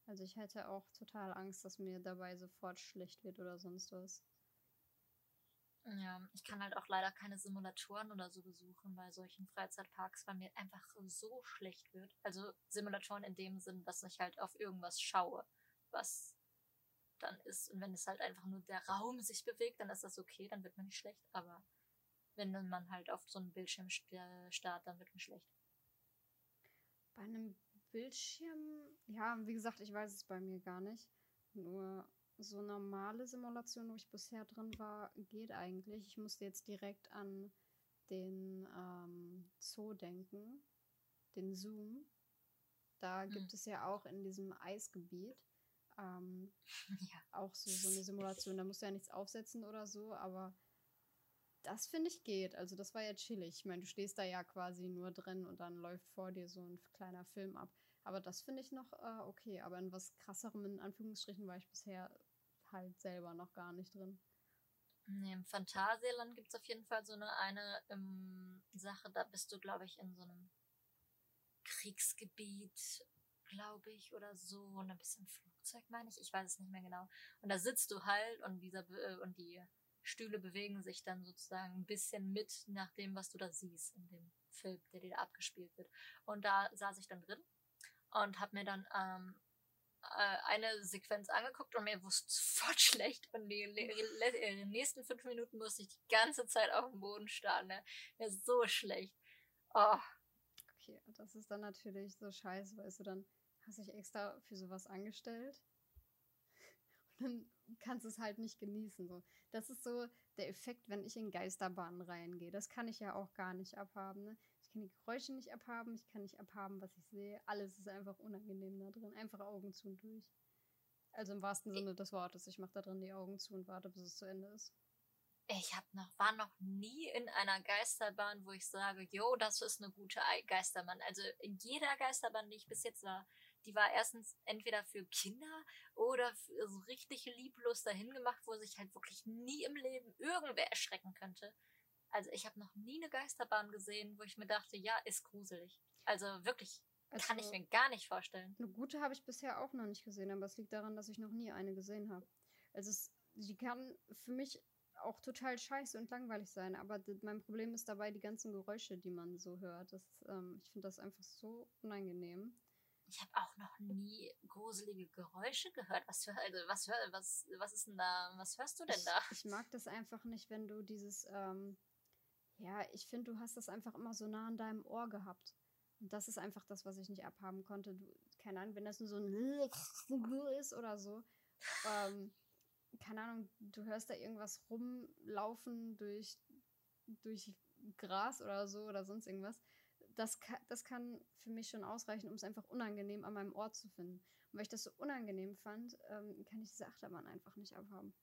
Speaker 2: Also ich hätte auch total Angst, dass mir dabei sofort schlecht wird oder sonst was.
Speaker 1: Ja, ich kann halt auch leider keine Simulatoren oder so besuchen bei solchen Freizeitparks, weil mir einfach so schlecht wird. Also Simulatoren in dem Sinn, dass ich halt auf irgendwas schaue, was dann ist. Und wenn es halt einfach nur der Raum sich bewegt, dann ist das okay, dann wird mir nicht schlecht. Aber wenn man halt auf so einem Bildschirm starrt, dann wird mir schlecht.
Speaker 2: Bei einem Bildschirm, ja, wie gesagt, ich weiß es bei mir gar nicht. Nur so normale Simulation, wo ich bisher drin war, geht eigentlich. Ich musste jetzt direkt an den ähm, Zoo denken, den Zoom. Da gibt es ja auch in diesem Eisgebiet ähm, ja. auch so, so eine Simulation. Da musst du ja nichts aufsetzen oder so, aber das finde ich geht. Also das war ja chillig. Ich meine, du stehst da ja quasi nur drin und dann läuft vor dir so ein kleiner Film ab. Aber das finde ich noch äh, okay. Aber in was krasserem, in Anführungsstrichen, war ich bisher halt selber noch gar nicht drin.
Speaker 1: Nee, Im Phantasialand gibt es auf jeden Fall so eine, eine ähm, Sache, da bist du, glaube ich, in so einem Kriegsgebiet, glaube ich, oder so. Und ein bisschen Flugzeug, meine ich. Ich weiß es nicht mehr genau. Und da sitzt du halt und dieser äh, und die Stühle bewegen sich dann sozusagen ein bisschen mit nach dem, was du da siehst in dem Film, der dir da abgespielt wird. Und da saß ich dann drin und habe mir dann ähm, äh, eine Sequenz angeguckt und mir wusste sofort schlecht. Und die, die, nächsten fünf Minuten musste ich die ganze Zeit auf dem Boden starren. Ne? Ja, so schlecht. Oh.
Speaker 2: Okay, das ist dann natürlich so scheiße, weißt du, dann hast du dich extra für sowas angestellt. Und dann kannst du es halt nicht genießen. So. Das ist so der Effekt, wenn ich in Geisterbahnen reingehe. Das kann ich ja auch gar nicht abhaben. Ne? Kann die Geräusche nicht abhaben, ich kann nicht abhaben, was ich sehe. Alles ist einfach unangenehm da drin. Einfach Augen zu und durch. Also im wahrsten Sinne des Wortes. Ich mache da drin die Augen zu und warte, bis es zu Ende ist.
Speaker 1: ich hab noch, war noch nie in einer Geisterbahn, wo ich sage, yo, das ist eine gute Geisterbahn. Also in jeder Geisterbahn, die ich bis jetzt war, die war erstens entweder für Kinder oder für so richtig lieblos dahin gemacht, wo sich halt wirklich nie im Leben irgendwer erschrecken könnte. Also ich habe noch nie eine Geisterbahn gesehen, wo ich mir dachte, ja, ist gruselig. Also wirklich, also, kann ich mir gar nicht vorstellen.
Speaker 2: Eine gute habe ich bisher auch noch nicht gesehen, aber es liegt daran, dass ich noch nie eine gesehen habe. Also es, die kann für mich auch total scheiße und langweilig sein, aber mein Problem ist dabei die ganzen Geräusche, die man so hört. Das, ähm, ich finde das einfach so unangenehm.
Speaker 1: Ich habe auch noch nie gruselige Geräusche gehört. Was, für, also was, was, was ist denn da? Was hörst du denn da?
Speaker 2: Ich, ich mag das einfach nicht, wenn du dieses, ähm, ja, ich finde, du hast das einfach immer so nah an deinem Ohr gehabt. Und das ist einfach das, was ich nicht abhaben konnte. Du, keine Ahnung, wenn das nur so ein ist oder so. Ähm, keine Ahnung, du hörst da irgendwas rumlaufen durch, durch Gras oder so oder sonst irgendwas. Das kann, das kann für mich schon ausreichen, um es einfach unangenehm an meinem Ort zu finden. Und weil ich das so unangenehm fand, ähm, kann ich diese Achterbahn einfach nicht abhaben.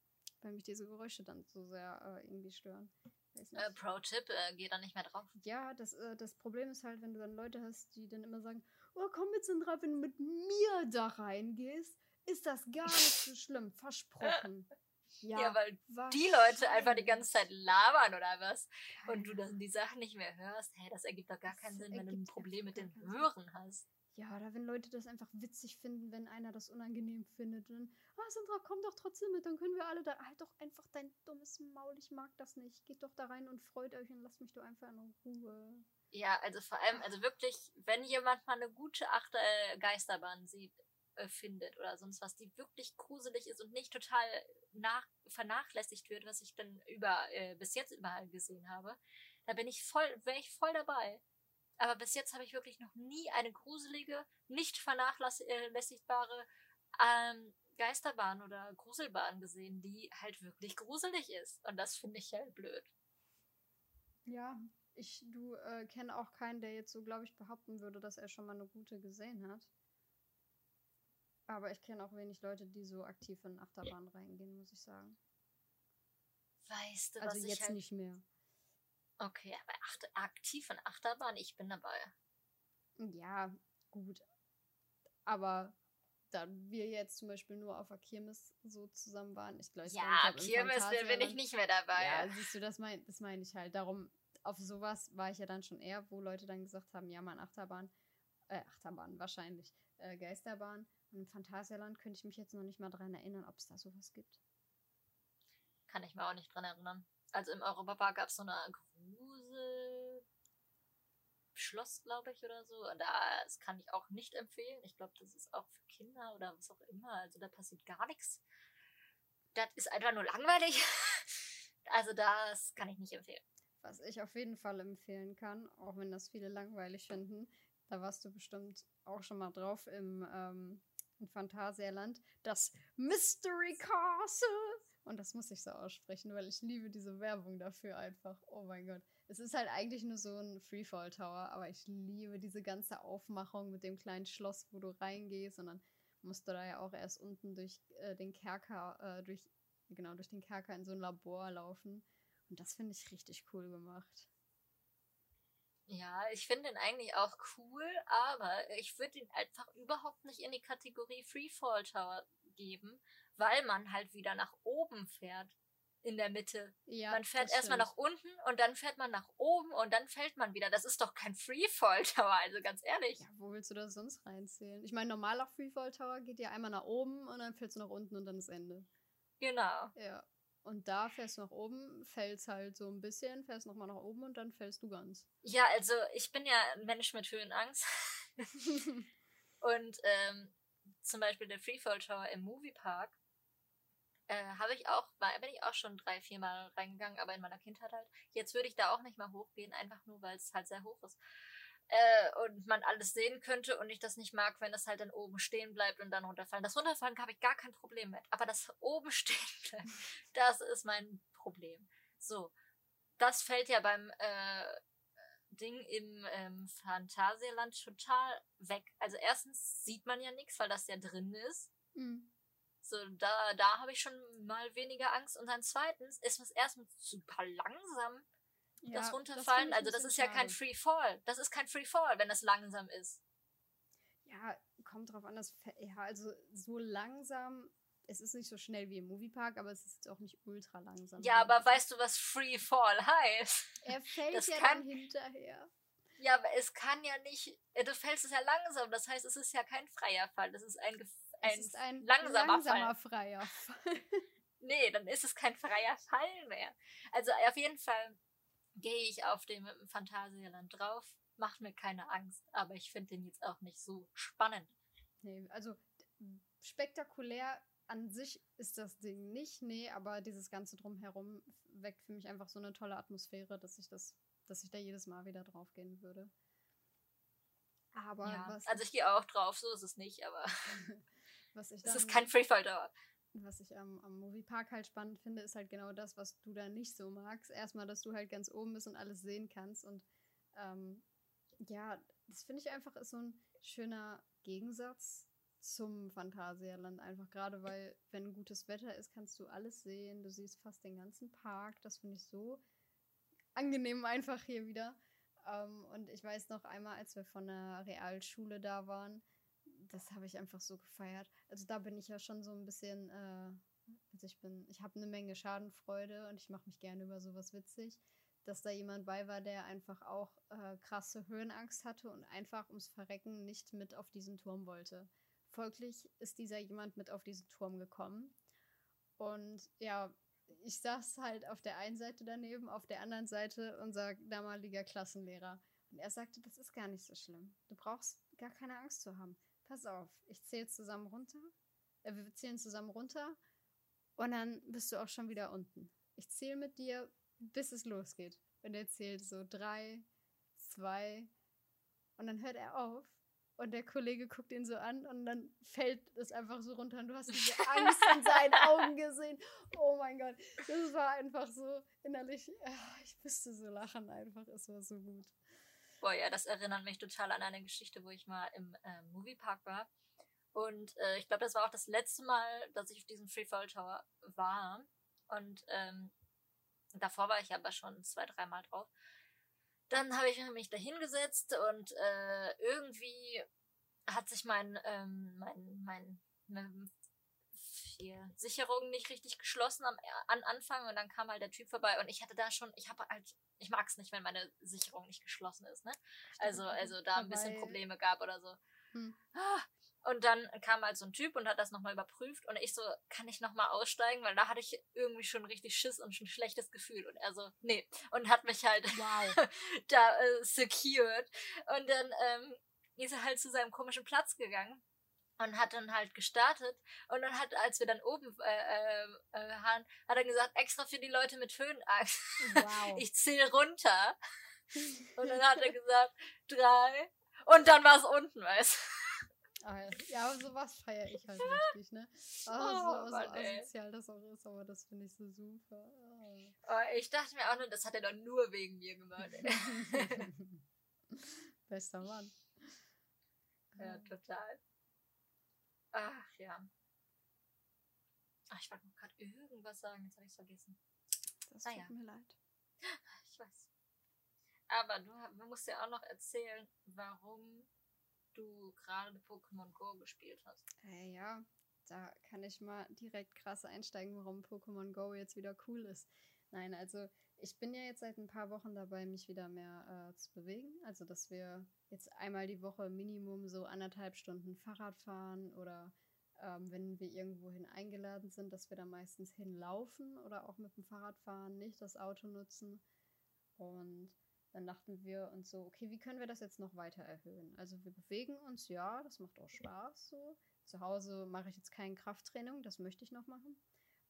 Speaker 2: Weil mich diese Geräusche dann so sehr äh, irgendwie stören.
Speaker 1: Äh, Pro-Tipp, äh, geh da nicht mehr drauf.
Speaker 2: Ja, das, äh, das Problem ist halt, wenn du dann Leute hast, die dann immer sagen, oh komm jetzt in drauf, wenn du mit mir da reingehst, ist das gar nicht so schlimm. Versprochen.
Speaker 1: Ja, ja weil die Leute einfach die ganze Zeit labern oder was und du dann die Sachen nicht mehr hörst. Hä, das ergibt doch gar keinen das Sinn, wenn du ein Problem mit dem Hören hast.
Speaker 2: Ja, oder wenn Leute das einfach witzig finden, wenn einer das unangenehm findet. Und dann, ah, Sandra, komm doch trotzdem mit, dann können wir alle da. Halt doch einfach dein dummes Maul, ich mag das nicht. Geht doch da rein und freut euch und lasst mich doch einfach in Ruhe.
Speaker 1: Ja, also vor allem, also wirklich, wenn jemand mal eine gute Achter äh, Geisterbahn sieht, äh, findet oder sonst was, die wirklich gruselig ist und nicht total nach, vernachlässigt wird, was ich dann über äh, bis jetzt überall gesehen habe, da bin ich voll, wäre ich voll dabei. Aber bis jetzt habe ich wirklich noch nie eine gruselige, nicht vernachlässigbare ähm, Geisterbahn oder Gruselbahn gesehen, die halt wirklich gruselig ist. Und das finde ich halt blöd.
Speaker 2: Ja, ich, du äh, kenne auch keinen, der jetzt so, glaube ich, behaupten würde, dass er schon mal eine gute gesehen hat. Aber ich kenne auch wenig Leute, die so aktiv in Achterbahn reingehen, muss ich sagen.
Speaker 1: Weißt du,
Speaker 2: also
Speaker 1: was
Speaker 2: jetzt
Speaker 1: ich halt...
Speaker 2: nicht mehr.
Speaker 1: Okay, aber acht aktiv in Achterbahn, ich bin dabei.
Speaker 2: Ja, gut. Aber da wir jetzt zum Beispiel nur auf der Kirmes so zusammen waren, ich glaube,
Speaker 1: ja, Kirmes bin ich nicht mehr dabei.
Speaker 2: Ja, siehst du, das meine das mein ich halt. Darum, auf sowas war ich ja dann schon eher, wo Leute dann gesagt haben, ja, man Achterbahn, äh, Achterbahn wahrscheinlich, äh, Geisterbahn. Im Phantasialand könnte ich mich jetzt noch nicht mal dran erinnern, ob es da sowas gibt.
Speaker 1: Kann ich mir auch nicht dran erinnern. Also im Europapark gab es so eine Grusel Schloss, glaube ich, oder so. Das kann ich auch nicht empfehlen. Ich glaube, das ist auch für Kinder oder was auch immer. Also da passiert gar nichts. Das ist einfach nur langweilig. Also das kann ich nicht empfehlen.
Speaker 2: Was ich auf jeden Fall empfehlen kann, auch wenn das viele langweilig finden, da warst du bestimmt auch schon mal drauf im ähm, Phantasialand, das Mystery Castle. Und das muss ich so aussprechen, weil ich liebe diese Werbung dafür einfach. Oh mein Gott. Es ist halt eigentlich nur so ein Freefall Tower, aber ich liebe diese ganze Aufmachung mit dem kleinen Schloss, wo du reingehst und dann musst du da ja auch erst unten durch äh, den Kerker, äh, durch, genau, durch den Kerker in so ein Labor laufen. Und das finde ich richtig cool gemacht.
Speaker 1: Ja, ich finde ihn eigentlich auch cool, aber ich würde ihn einfach überhaupt nicht in die Kategorie Freefall Tower geben, weil man halt wieder nach oben fährt. In der Mitte. Ja, man fährt erstmal nach unten und dann fährt man nach oben und dann fällt man wieder. Das ist doch kein Freefall Tower, also ganz ehrlich.
Speaker 2: Ja, wo willst du das sonst reinzählen? Ich meine, normaler Freefall Tower geht ja einmal nach oben und dann fällst du nach unten und dann ist Ende.
Speaker 1: Genau.
Speaker 2: Ja. Und da fällst du nach oben, fällst halt so ein bisschen, fällst nochmal nach oben und dann fällst du ganz.
Speaker 1: Ja, also ich bin ja ein Mensch mit Höhenangst. und ähm, zum Beispiel der Freefall Tower im Moviepark äh, habe ich auch, war, bin ich auch schon drei, vier Mal reingegangen, aber in meiner Kindheit halt. Jetzt würde ich da auch nicht mal hochgehen, einfach nur, weil es halt sehr hoch ist äh, und man alles sehen könnte und ich das nicht mag, wenn das halt dann oben stehen bleibt und dann runterfallen. Das Runterfallen habe ich gar kein Problem mit, aber das oben stehen bleibt, das ist mein Problem. So, das fällt ja beim äh, Ding im ähm, Phantasialand total weg. Also erstens sieht man ja nichts, weil das ja drin ist. Mhm. So, da, da habe ich schon mal weniger Angst. Und dann zweitens ist es erstmal super langsam, ja, das runterfallen. Das also das ist ja kein Free Fall. Das ist kein Free Fall, wenn das langsam ist.
Speaker 2: Ja, kommt drauf an, dass ja, also so langsam es ist nicht so schnell wie im Moviepark, aber es ist auch nicht ultra langsam.
Speaker 1: Ja, aber weißt du, was Free Fall heißt?
Speaker 2: Er fällt das ja kann, dann hinterher.
Speaker 1: Ja, aber es kann ja nicht, äh, du fällst es ja langsam, das heißt, es ist ja kein freier Fall, das ist ein, ein, ist ein langsamer, langsamer Fall.
Speaker 2: freier Fall.
Speaker 1: nee, dann ist es kein freier Fall mehr. Also auf jeden Fall gehe ich auf dem Phantasialand drauf, macht mir keine Angst, aber ich finde den jetzt auch nicht so spannend.
Speaker 2: Nee, also spektakulär an sich ist das Ding nicht, nee, aber dieses ganze drumherum weckt für mich einfach so eine tolle Atmosphäre, dass ich das, dass ich da jedes Mal wieder drauf gehen würde.
Speaker 1: Aber ja, was also ich gehe auch drauf, so ist es nicht, aber
Speaker 2: was ich
Speaker 1: dann, es ist kein Freefall Dauer.
Speaker 2: Was ich am, am Moviepark halt spannend finde, ist halt genau das, was du da nicht so magst. Erstmal, dass du halt ganz oben bist und alles sehen kannst. Und ähm, ja, das finde ich einfach ist so ein schöner Gegensatz zum Phantasialand. Einfach gerade, weil, wenn gutes Wetter ist, kannst du alles sehen. Du siehst fast den ganzen Park. Das finde ich so angenehm einfach hier wieder. Ähm, und ich weiß noch einmal, als wir von der Realschule da waren, das habe ich einfach so gefeiert. Also da bin ich ja schon so ein bisschen, äh, also ich bin, ich habe eine Menge Schadenfreude und ich mache mich gerne über sowas witzig, dass da jemand bei war, der einfach auch äh, krasse Höhenangst hatte und einfach ums Verrecken nicht mit auf diesen Turm wollte. Folglich ist dieser jemand mit auf diesen Turm gekommen. Und ja, ich saß halt auf der einen Seite daneben, auf der anderen Seite unser damaliger Klassenlehrer. Und er sagte, das ist gar nicht so schlimm. Du brauchst gar keine Angst zu haben. Pass auf, ich zähle zusammen runter. Äh, wir zählen zusammen runter. Und dann bist du auch schon wieder unten. Ich zähle mit dir, bis es losgeht. Und er zählt so drei, zwei. Und dann hört er auf und der Kollege guckt ihn so an und dann fällt es einfach so runter und du hast diese Angst in seinen Augen gesehen. Oh mein Gott, das war einfach so innerlich, ah, ich müsste so lachen einfach, es war so gut.
Speaker 1: Boah, ja, das erinnert mich total an eine Geschichte, wo ich mal im äh, Moviepark war. Und äh, ich glaube, das war auch das letzte Mal, dass ich auf diesem Freefall Tower war. Und ähm, davor war ich aber schon zwei, dreimal drauf. Dann habe ich mich da hingesetzt und äh, irgendwie hat sich mein, ähm, mein, mein, mein hier, Sicherung nicht richtig geschlossen am an Anfang und dann kam halt der Typ vorbei und ich hatte da schon, ich habe halt, ich mag es nicht, wenn meine Sicherung nicht geschlossen ist, ne? Also, also da ein bisschen Probleme gab oder so. Hm. Ah, und dann kam halt so ein Typ und hat das nochmal überprüft und ich so, kann ich nochmal aussteigen? Weil da hatte ich irgendwie schon richtig Schiss und schon ein schlechtes Gefühl. Und er so, nee. Und hat mich halt wow. da äh, secured. Und dann ähm, ist er halt zu seinem komischen Platz gegangen und hat dann halt gestartet und dann hat, als wir dann oben äh, äh, waren, hat er gesagt, extra für die Leute mit Höhenangst. Wow. ich zähle runter. und dann hat er gesagt, drei. Und dann war es unten, weißt du.
Speaker 2: Ja, aber sowas feiere ich halt richtig, ne? Oh, oh, so, Mann, so asozial das auch ist, aber das finde ich so super. Oh.
Speaker 1: Oh, ich dachte mir auch nur, das hat er doch nur wegen mir gemacht.
Speaker 2: Bester Mann.
Speaker 1: Ja, total. Ach ja. Ach, ich wollte noch gerade irgendwas sagen, jetzt habe ich es vergessen.
Speaker 2: Das naja. tut mir leid.
Speaker 1: Ich weiß. Aber du, du musst ja auch noch erzählen, warum du gerade Pokémon Go gespielt hast.
Speaker 2: Äh, ja, da kann ich mal direkt krass einsteigen, warum Pokémon Go jetzt wieder cool ist. Nein, also ich bin ja jetzt seit ein paar Wochen dabei, mich wieder mehr äh, zu bewegen. Also, dass wir jetzt einmal die Woche Minimum so anderthalb Stunden Fahrrad fahren oder ähm, wenn wir irgendwohin eingeladen sind, dass wir da meistens hinlaufen oder auch mit dem Fahrrad fahren, nicht das Auto nutzen. Und dann dachten wir uns so, okay, wie können wir das jetzt noch weiter erhöhen? Also wir bewegen uns, ja, das macht auch Spaß so. Zu Hause mache ich jetzt kein Krafttraining, das möchte ich noch machen.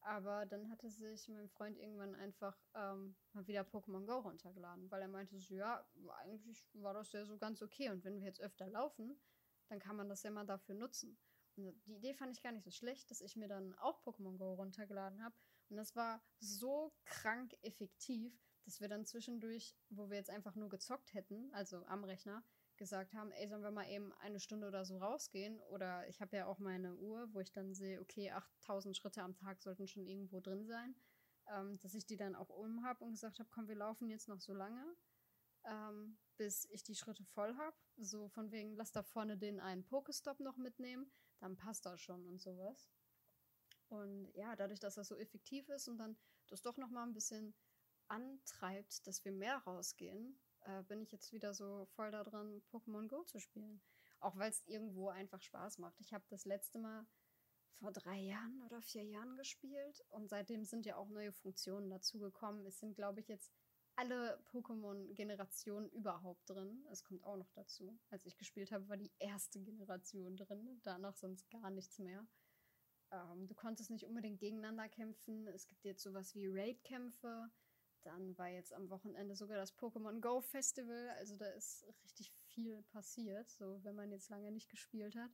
Speaker 2: Aber dann hatte sich mein Freund irgendwann einfach ähm, mal wieder Pokémon Go runtergeladen, weil er meinte so, ja, eigentlich war das ja so ganz okay. Und wenn wir jetzt öfter laufen, dann kann man das ja mal dafür nutzen. Und die Idee fand ich gar nicht so schlecht, dass ich mir dann auch Pokémon Go runtergeladen habe. Und das war so krank effektiv, dass wir dann zwischendurch, wo wir jetzt einfach nur gezockt hätten, also am Rechner, gesagt haben, ey, sollen wir mal eben eine Stunde oder so rausgehen? Oder ich habe ja auch meine Uhr, wo ich dann sehe, okay, 8000 Schritte am Tag sollten schon irgendwo drin sein, ähm, dass ich die dann auch um habe und gesagt habe, komm, wir laufen jetzt noch so lange, ähm, bis ich die Schritte voll habe. So von wegen, lass da vorne den einen Pokestop noch mitnehmen, dann passt das schon und sowas. Und ja, dadurch, dass das so effektiv ist und dann das doch noch mal ein bisschen antreibt, dass wir mehr rausgehen, äh, bin ich jetzt wieder so voll da dran, Pokémon Go zu spielen. Auch weil es irgendwo einfach Spaß macht. Ich habe das letzte Mal vor drei Jahren oder vier Jahren gespielt und seitdem sind ja auch neue Funktionen dazugekommen. Es sind, glaube ich, jetzt alle Pokémon-Generationen überhaupt drin. Es kommt auch noch dazu. Als ich gespielt habe, war die erste Generation drin. Danach sonst gar nichts mehr. Ähm, du konntest nicht unbedingt gegeneinander kämpfen. Es gibt jetzt sowas wie Raid-Kämpfe. Dann war jetzt am Wochenende sogar das Pokémon Go Festival. Also da ist richtig viel passiert, so wenn man jetzt lange nicht gespielt hat.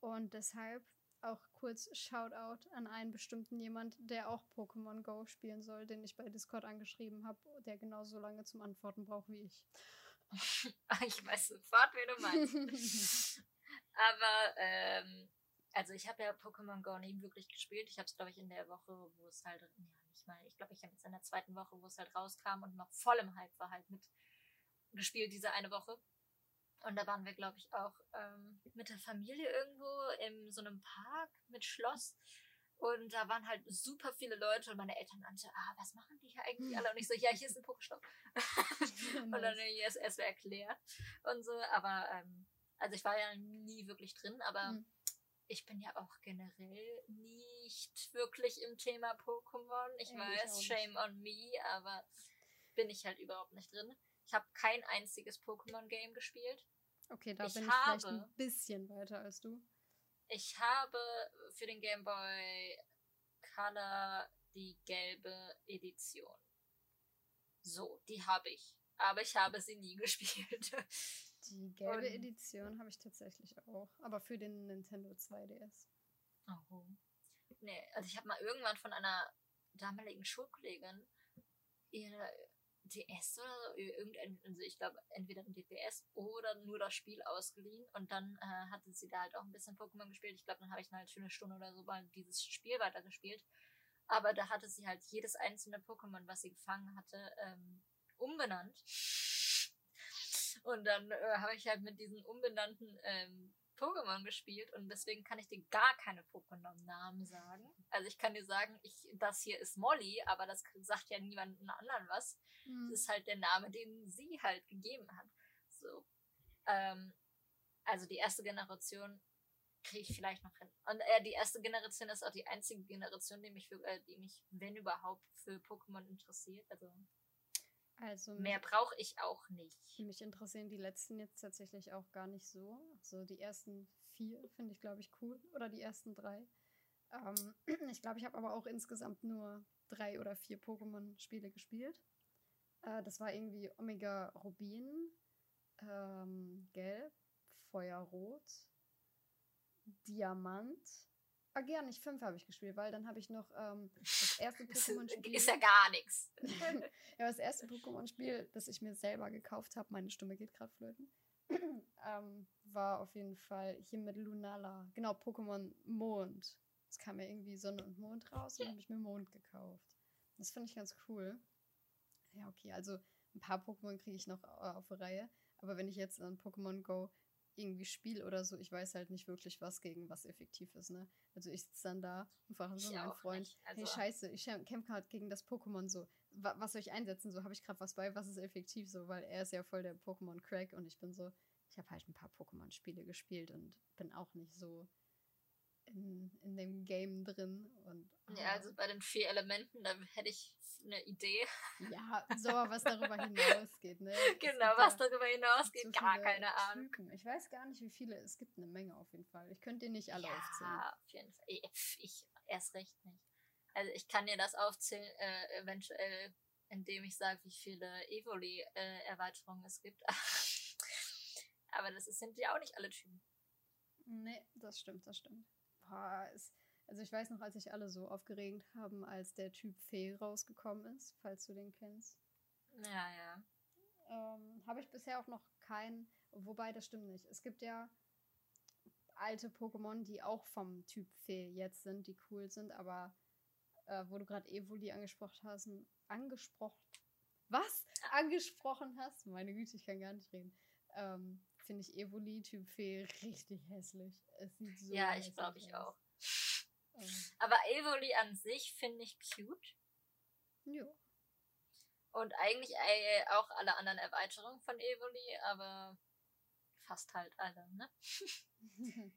Speaker 2: Und deshalb auch kurz Shoutout an einen bestimmten jemand, der auch Pokémon Go spielen soll, den ich bei Discord angeschrieben habe, der genauso lange zum Antworten braucht wie ich.
Speaker 1: ich weiß sofort, wen du meinst. Aber ähm, also ich habe ja Pokémon Go nie wirklich gespielt. Ich habe es, glaube ich, in der Woche, wo es halt, ja, nicht mal, ich glaube, ich habe jetzt in der zweiten Woche, wo es halt rauskam und noch voll im Hype war, halt mit gespielt, diese eine Woche. Und da waren wir, glaube ich, auch ähm, mit der Familie irgendwo in so einem Park mit Schloss. Und da waren halt super viele Leute und meine Eltern nannten, ah, was machen die hier eigentlich alle? Und ich so, ja, hier ist ein Pokéstop. und dann hier ist erst erklärt und so. Aber, ähm, also ich war ja nie wirklich drin, aber mhm ich bin ja auch generell nicht wirklich im Thema Pokémon. Ich ja, weiß, ich shame on me, aber bin ich halt überhaupt nicht drin. Ich habe kein einziges Pokémon-Game gespielt.
Speaker 2: Okay, da ich bin ich habe, vielleicht ein bisschen weiter als du.
Speaker 1: Ich habe für den Game Boy Color die gelbe Edition. So, die habe ich. Aber ich habe sie nie gespielt.
Speaker 2: Die gelbe Und, Edition habe ich tatsächlich auch, aber für den Nintendo 2DS.
Speaker 1: Oh. Nee, also ich habe mal irgendwann von einer damaligen Schulkollegin ihre DS oder so, irgendein, also ich glaube entweder ein DPS oder nur das Spiel ausgeliehen und dann äh, hatte sie da halt auch ein bisschen Pokémon gespielt. Ich glaube, dann habe ich eine schöne Stunde oder so mal dieses Spiel weitergespielt. Aber da hatte sie halt jedes einzelne Pokémon, was sie gefangen hatte, ähm, umbenannt. Und dann äh, habe ich halt mit diesen umbenannten ähm, Pokémon gespielt und deswegen kann ich dir gar keine Pokémon-Namen sagen. Also ich kann dir sagen, ich, das hier ist Molly, aber das sagt ja niemandem anderen was. Mhm. Das ist halt der Name, den sie halt gegeben hat. So. Ähm, also die erste Generation kriege ich vielleicht noch hin. Und äh, die erste Generation ist auch die einzige Generation, die mich, für, äh, die mich, wenn überhaupt, für Pokémon interessiert. Also also mehr brauche ich auch nicht.
Speaker 2: Mich interessieren die letzten jetzt tatsächlich auch gar nicht so. Also die ersten vier finde ich, glaube ich, cool. Oder die ersten drei. Ähm, ich glaube, ich habe aber auch insgesamt nur drei oder vier Pokémon-Spiele gespielt. Äh, das war irgendwie Omega Rubin, ähm, Gelb, Feuerrot, Diamant Ah, gern, nicht fünf habe ich gespielt, weil dann habe ich noch ähm, das erste Pokémon-Spiel.
Speaker 1: Ist ja gar nichts.
Speaker 2: ja, das erste Pokémon-Spiel, das ich mir selber gekauft habe, meine Stimme geht gerade flöten, ähm, war auf jeden Fall hier mit Lunala. Genau, Pokémon Mond. Es kam ja irgendwie Sonne und Mond raus und habe ich mir Mond gekauft. Das finde ich ganz cool. Ja, okay, also ein paar Pokémon kriege ich noch äh, auf Reihe. Aber wenn ich jetzt an Pokémon Go irgendwie Spiel oder so, ich weiß halt nicht wirklich, was gegen was effektiv ist, ne? Also ich sitze dann da und frage so meinen Freund, also hey scheiße, ich kämpfe gerade gegen das Pokémon so. Was soll ich einsetzen? So habe ich gerade was bei, was ist effektiv so, weil er ist ja voll der Pokémon-Crack und ich bin so, ich habe halt ein paar Pokémon-Spiele gespielt und bin auch nicht so in, in dem Game drin. Und,
Speaker 1: oh. Ja, also bei den vier Elementen, da hätte ich eine Idee.
Speaker 2: Ja, so, was darüber hinausgeht, ne?
Speaker 1: genau, was darüber hinausgeht, gar keine Ahnung.
Speaker 2: Typen. Ich weiß gar nicht, wie viele, es gibt eine Menge auf jeden Fall. Ich könnte dir nicht alle
Speaker 1: ja,
Speaker 2: aufzählen.
Speaker 1: Ja, auf jeden Fall. Ich, ich erst recht nicht. Also ich kann dir das aufzählen, äh, eventuell, indem ich sage, wie viele Evoli-Erweiterungen äh, es gibt. Aber das sind ja auch nicht alle Typen.
Speaker 2: Nee, das stimmt, das stimmt boah, es, also ich weiß noch, als sich alle so aufgeregt haben, als der Typ Fee rausgekommen ist, falls du den kennst.
Speaker 1: Ja, ja.
Speaker 2: Ähm, Habe ich bisher auch noch keinen, wobei das stimmt nicht. Es gibt ja alte Pokémon, die auch vom Typ Fee jetzt sind, die cool sind, aber äh, wo du gerade Evoli angesprochen hast, angesprochen, was? Angesprochen hast, meine Güte, ich kann gar nicht reden. Ähm, Finde ich Evoli Typ Fee richtig hässlich. Es sieht so
Speaker 1: Ja, ich glaube ich auch. Ähm. Aber Evoli an sich finde ich cute.
Speaker 2: Ja.
Speaker 1: Und eigentlich äh, auch alle anderen Erweiterungen von Evoli, aber fast halt alle, ne?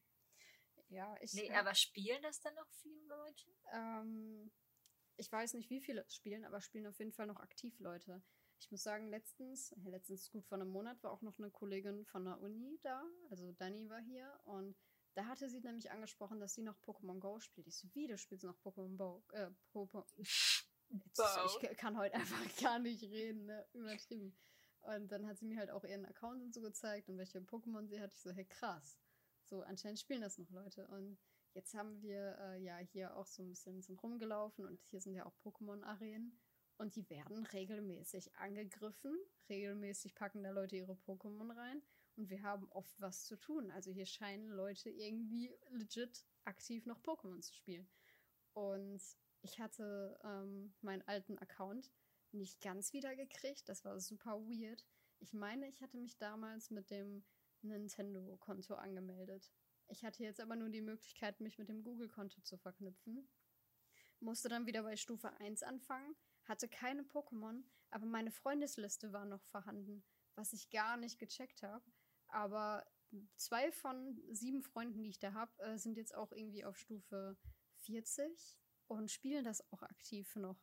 Speaker 2: ja, ich.
Speaker 1: Nee, aber spielen das denn noch viele Leute?
Speaker 2: Ähm, ich weiß nicht, wie viele spielen, aber spielen auf jeden Fall noch aktiv Leute. Ich muss sagen, letztens, letztens gut vor einem Monat, war auch noch eine Kollegin von der Uni da. Also Dani war hier und da hatte sie nämlich angesprochen, dass sie noch Pokémon Go spielt. Ich so, wie, du spielst noch Pokémon Go? Äh, Pokémon. Ich kann heute einfach gar nicht reden, ne? Übertrieben. Und dann hat sie mir halt auch ihren Account und so gezeigt und welche Pokémon sie hat. Ich so, hey, krass. So, anscheinend spielen das noch Leute. Und jetzt haben wir äh, ja hier auch so ein bisschen sind rumgelaufen und hier sind ja auch Pokémon-Arenen. Und die werden regelmäßig angegriffen. Regelmäßig packen da Leute ihre Pokémon rein. Und wir haben oft was zu tun. Also hier scheinen Leute irgendwie legit aktiv noch Pokémon zu spielen. Und ich hatte ähm, meinen alten Account nicht ganz wieder gekriegt. Das war super weird. Ich meine, ich hatte mich damals mit dem Nintendo-Konto angemeldet. Ich hatte jetzt aber nur die Möglichkeit, mich mit dem Google-Konto zu verknüpfen. Musste dann wieder bei Stufe 1 anfangen, hatte keine Pokémon, aber meine Freundesliste war noch vorhanden, was ich gar nicht gecheckt habe. Aber zwei von sieben Freunden, die ich da habe, äh, sind jetzt auch irgendwie auf Stufe 40 und spielen das auch aktiv noch.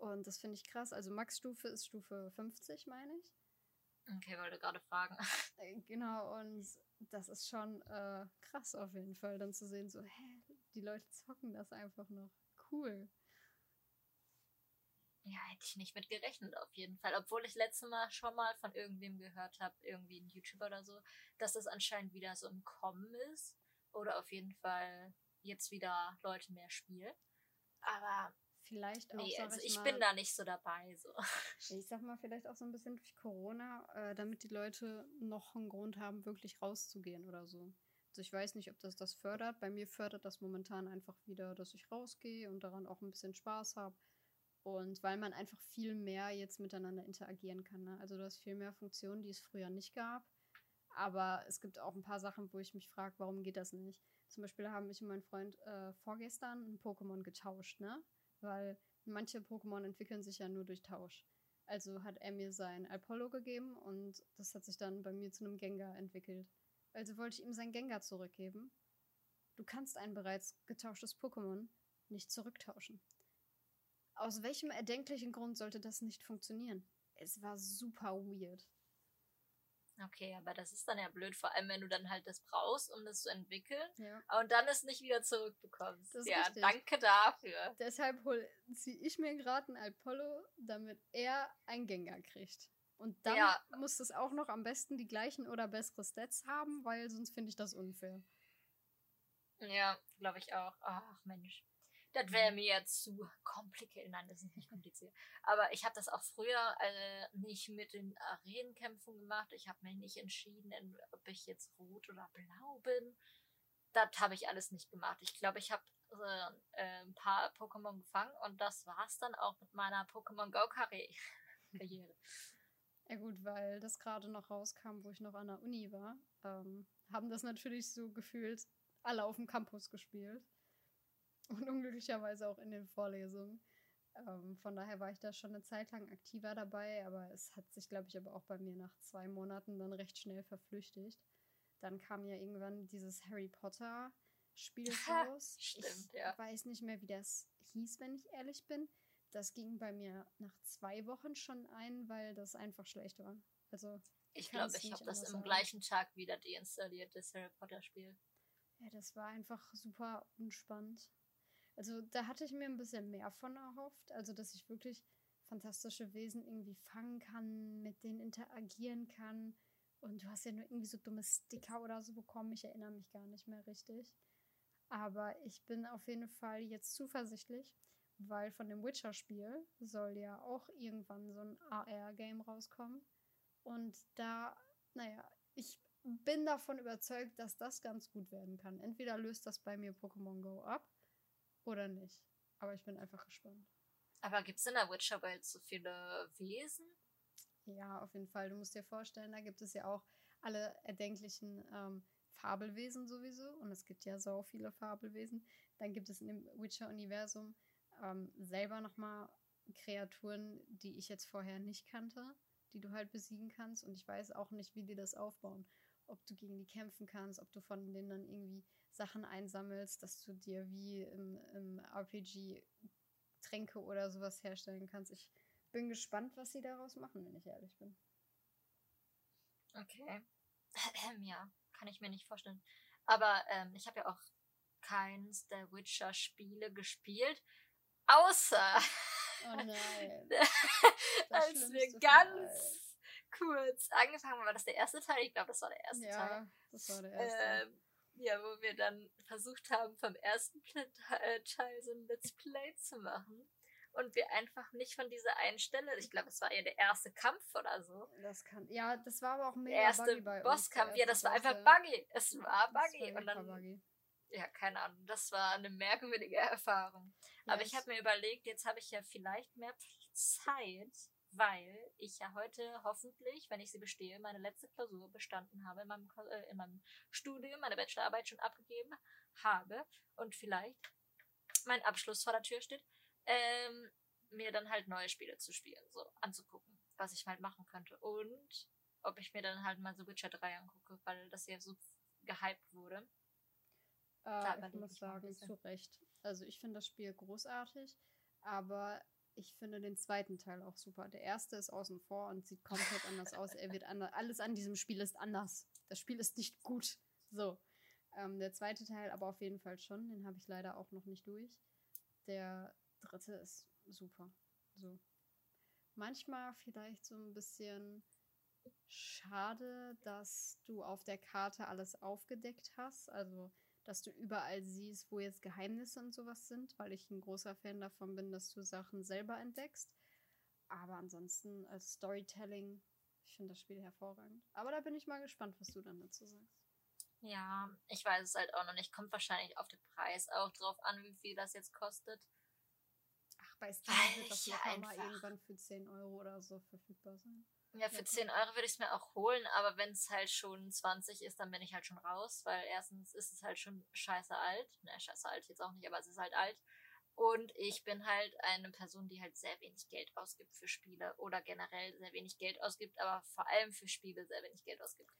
Speaker 2: Und das finde ich krass. Also Max-Stufe ist Stufe 50, meine ich.
Speaker 1: Okay, wollte gerade fragen.
Speaker 2: Äh, genau, und das ist schon äh, krass auf jeden Fall, dann zu sehen, so, hä, die Leute zocken das einfach noch. Cool.
Speaker 1: Ja, hätte ich nicht mit gerechnet, auf jeden Fall. Obwohl ich letztes Mal schon mal von irgendwem gehört habe, irgendwie ein YouTuber oder so, dass das anscheinend wieder so im Kommen ist. Oder auf jeden Fall jetzt wieder Leute mehr spielen. Aber
Speaker 2: vielleicht auch.
Speaker 1: Nee, also ich, ich bin da nicht so dabei. So.
Speaker 2: Ich sag mal, vielleicht auch so ein bisschen durch Corona, äh, damit die Leute noch einen Grund haben, wirklich rauszugehen oder so. Also ich weiß nicht, ob das das fördert. Bei mir fördert das momentan einfach wieder, dass ich rausgehe und daran auch ein bisschen Spaß habe. Und weil man einfach viel mehr jetzt miteinander interagieren kann. Ne? Also du hast viel mehr Funktionen, die es früher nicht gab. Aber es gibt auch ein paar Sachen, wo ich mich frage, warum geht das nicht? Zum Beispiel haben mich und mein Freund äh, vorgestern ein Pokémon getauscht, ne? weil manche Pokémon entwickeln sich ja nur durch Tausch. Also hat er mir sein Apollo gegeben und das hat sich dann bei mir zu einem Gengar entwickelt. Also wollte ich ihm sein Gengar zurückgeben. Du kannst ein bereits getauschtes Pokémon nicht zurücktauschen. Aus welchem erdenklichen Grund sollte das nicht funktionieren? Es war super weird.
Speaker 1: Okay, aber das ist dann ja blöd, vor allem wenn du dann halt das brauchst, um das zu entwickeln
Speaker 2: ja.
Speaker 1: und dann es nicht wieder zurückbekommst. ja, richtig. danke dafür.
Speaker 2: Deshalb ziehe ich mir gerade ein Apollo, damit er ein Gengar kriegt. Und dann ja. muss es auch noch am besten die gleichen oder bessere Stats haben, weil sonst finde ich das unfair.
Speaker 1: Ja, glaube ich auch. Ach Mensch. Das wäre mir jetzt zu kompliziert. Nein, das ist nicht kompliziert. Aber ich habe das auch früher äh, nicht mit den Arenenkämpfen gemacht. Ich habe mich nicht entschieden, ob ich jetzt rot oder blau bin. Das habe ich alles nicht gemacht. Ich glaube, ich habe äh, äh, ein paar Pokémon gefangen und das war's dann auch mit meiner Pokémon Go Karriere.
Speaker 2: Ja gut, weil das gerade noch rauskam, wo ich noch an der Uni war, ähm, haben das natürlich so gefühlt alle auf dem Campus gespielt und unglücklicherweise auch in den Vorlesungen. Ähm, von daher war ich da schon eine Zeit lang aktiver dabei, aber es hat sich, glaube ich, aber auch bei mir nach zwei Monaten dann recht schnell verflüchtigt. Dann kam ja irgendwann dieses Harry Potter Spiel raus.
Speaker 1: Stimmt,
Speaker 2: ich
Speaker 1: ja.
Speaker 2: weiß nicht mehr, wie das hieß, wenn ich ehrlich bin. Das ging bei mir nach zwei Wochen schon ein, weil das einfach schlecht war. Also
Speaker 1: ich glaube, ich habe das sagen. gleichen Tag wieder deinstalliert, das Harry Potter Spiel.
Speaker 2: Ja, das war einfach super unspannend. Also da hatte ich mir ein bisschen mehr von erhofft. Also, dass ich wirklich fantastische Wesen irgendwie fangen kann, mit denen interagieren kann. Und du hast ja nur irgendwie so dumme Sticker oder so bekommen. Ich erinnere mich gar nicht mehr richtig. Aber ich bin auf jeden Fall jetzt zuversichtlich, weil von dem Witcher-Spiel soll ja auch irgendwann so ein AR-Game rauskommen. Und da, naja, ich bin davon überzeugt, dass das ganz gut werden kann. Entweder löst das bei mir Pokémon Go ab oder nicht. Aber ich bin einfach gespannt.
Speaker 1: Aber gibt es in der Witcher-Welt so viele Wesen?
Speaker 2: Ja, auf jeden Fall. Du musst dir vorstellen, da gibt es ja auch alle erdenklichen ähm, Fabelwesen sowieso. Und es gibt ja so viele Fabelwesen. Dann gibt es in dem Witcher-Universum ähm, selber nochmal Kreaturen, die ich jetzt vorher nicht kannte, die du halt besiegen kannst. Und ich weiß auch nicht, wie die das aufbauen. Ob du gegen die kämpfen kannst, ob du von denen dann irgendwie Sachen einsammelst, dass du dir wie im, im RPG Tränke oder sowas herstellen kannst. Ich bin gespannt, was sie daraus machen, wenn ich ehrlich bin.
Speaker 1: Okay. ja, kann ich mir nicht vorstellen. Aber ähm, ich habe ja auch keins der Witcher-Spiele gespielt, außer
Speaker 2: oh nein.
Speaker 1: als wir ganz kurz angefangen haben, war das der erste Teil? Ich glaube, das war der erste
Speaker 2: ja,
Speaker 1: Teil.
Speaker 2: Ja, das war der erste.
Speaker 1: Ähm, ja, wo wir dann versucht haben, vom ersten äh, Teil so ein Let's Play zu machen. Und wir einfach nicht von dieser einen Stelle, ich glaube, es war eher der erste Kampf oder so.
Speaker 2: Das kann, ja, das war aber auch
Speaker 1: mega Der erste Bosskampf, ja, das war einfach buggy. Es war buggy. War und dann, buggy. ja, keine Ahnung, das war eine merkwürdige Erfahrung. Ja, aber ich habe mir überlegt, jetzt habe ich ja vielleicht mehr Zeit, weil ich ja heute hoffentlich, wenn ich sie bestehe, meine letzte Klausur bestanden habe in meinem, äh, in meinem Studium, meine Bachelorarbeit schon abgegeben habe und vielleicht mein Abschluss vor der Tür steht, ähm, mir dann halt neue Spiele zu spielen, so anzugucken, was ich halt machen könnte und ob ich mir dann halt mal so Witcher 3 angucke, weil das ja so gehypt wurde.
Speaker 2: Äh, ich muss sagen, zu Recht. Also ich finde das Spiel großartig, aber ich finde den zweiten Teil auch super. Der erste ist außen vor und sieht komplett anders aus. Er wird anders. Alles an diesem Spiel ist anders. Das Spiel ist nicht gut. So. Ähm, der zweite Teil aber auf jeden Fall schon. Den habe ich leider auch noch nicht durch. Der dritte ist super. So. Manchmal vielleicht so ein bisschen schade, dass du auf der Karte alles aufgedeckt hast. Also dass du überall siehst, wo jetzt Geheimnisse und sowas sind, weil ich ein großer Fan davon bin, dass du Sachen selber entdeckst. Aber ansonsten als Storytelling, ich finde das Spiel hervorragend. Aber da bin ich mal gespannt, was du dann dazu sagst.
Speaker 1: Ja, ich weiß es halt auch noch nicht. Kommt wahrscheinlich auf den Preis auch drauf an, wie viel das jetzt kostet.
Speaker 2: Ach, bei Steam wird das ja mal irgendwann für 10 Euro oder so verfügbar sein.
Speaker 1: Ja, für 10 Euro würde ich es mir auch holen, aber wenn es halt schon 20 ist, dann bin ich halt schon raus, weil erstens ist es halt schon scheiße alt. Ne, scheiße alt jetzt auch nicht, aber es ist halt alt. Und ich bin halt eine Person, die halt sehr wenig Geld ausgibt für Spiele oder generell sehr wenig Geld ausgibt, aber vor allem für Spiele sehr wenig Geld ausgibt.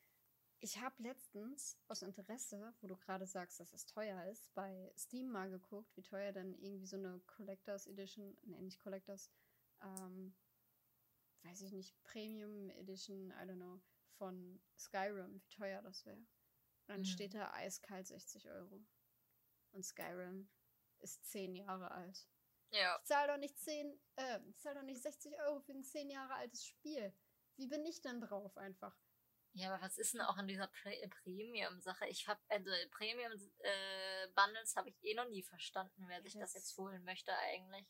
Speaker 2: Ich habe letztens aus Interesse, wo du gerade sagst, dass es teuer ist, bei Steam mal geguckt, wie teuer denn irgendwie so eine Collectors Edition, ne, nicht Collectors, ähm, weiß ich nicht, Premium Edition, I don't know, von Skyrim, wie teuer das wäre. Und dann mhm. steht da eiskalt 60 Euro. Und Skyrim ist 10 Jahre alt.
Speaker 1: Ja.
Speaker 2: Ich zahle doch nicht 10, äh, ich zahl doch nicht 60 Euro für ein 10 Jahre altes Spiel. Wie bin ich denn drauf einfach?
Speaker 1: Ja, aber was ist denn auch an dieser Pre Premium-Sache? Ich habe, also Premium-Bundles äh, habe ich eh noch nie verstanden, wer sich das jetzt holen möchte eigentlich.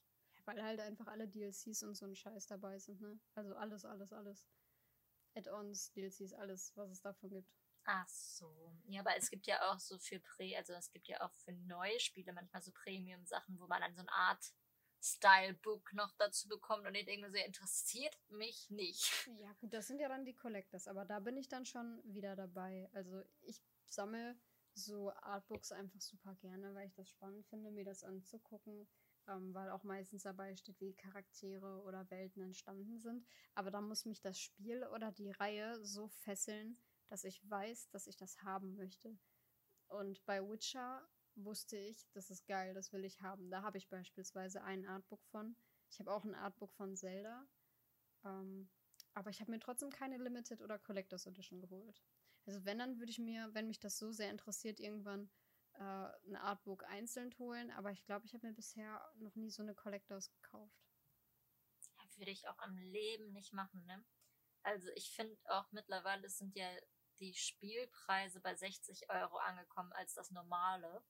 Speaker 2: Weil halt einfach alle DLCs und so ein Scheiß dabei sind, ne? Also alles, alles, alles. Add-ons, DLCs, alles, was es davon gibt.
Speaker 1: Ach so. Ja, aber es gibt ja auch so für Prä, also es gibt ja auch für neue Spiele manchmal so Premium-Sachen, wo man dann so eine Art Stylebook noch dazu bekommt und ich denke so, interessiert mich nicht.
Speaker 2: Ja, gut, das sind ja dann die Collectors, aber da bin ich dann schon wieder dabei. Also ich sammle so Artbooks einfach super gerne, weil ich das spannend finde, mir das anzugucken ähm, weil auch meistens dabei steht, wie Charaktere oder Welten entstanden sind. Aber da muss mich das Spiel oder die Reihe so fesseln, dass ich weiß, dass ich das haben möchte. Und bei Witcher wusste ich, das ist geil, das will ich haben. Da habe ich beispielsweise ein Artbook von. Ich habe auch ein Artbook von Zelda. Ähm, aber ich habe mir trotzdem keine Limited oder Collectors Edition geholt. Also wenn, dann würde ich mir, wenn mich das so sehr interessiert, irgendwann äh, ein Artbook einzeln holen, aber ich glaube, ich habe mir bisher noch nie so eine Collectors gekauft.
Speaker 1: Ja, würde ich auch am Leben nicht machen, ne? Also ich finde auch mittlerweile sind ja die Spielpreise bei 60 Euro angekommen als das normale.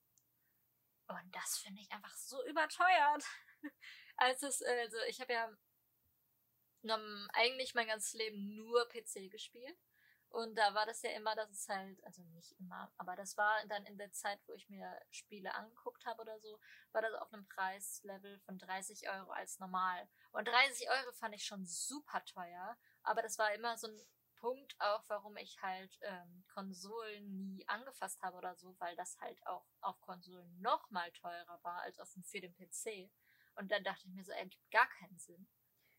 Speaker 1: Und das finde ich einfach so überteuert. als es, also ich habe ja eigentlich mein ganzes Leben nur PC gespielt. Und da war das ja immer, dass es halt, also nicht immer, aber das war dann in der Zeit, wo ich mir Spiele angeguckt habe oder so, war das auf einem Preislevel von 30 Euro als normal. Und 30 Euro fand ich schon super teuer, aber das war immer so ein Punkt auch, warum ich halt ähm, Konsolen nie angefasst habe oder so, weil das halt auch auf Konsolen noch mal teurer war als auf dem, für den PC. Und dann dachte ich mir so, ey, gibt gar keinen Sinn.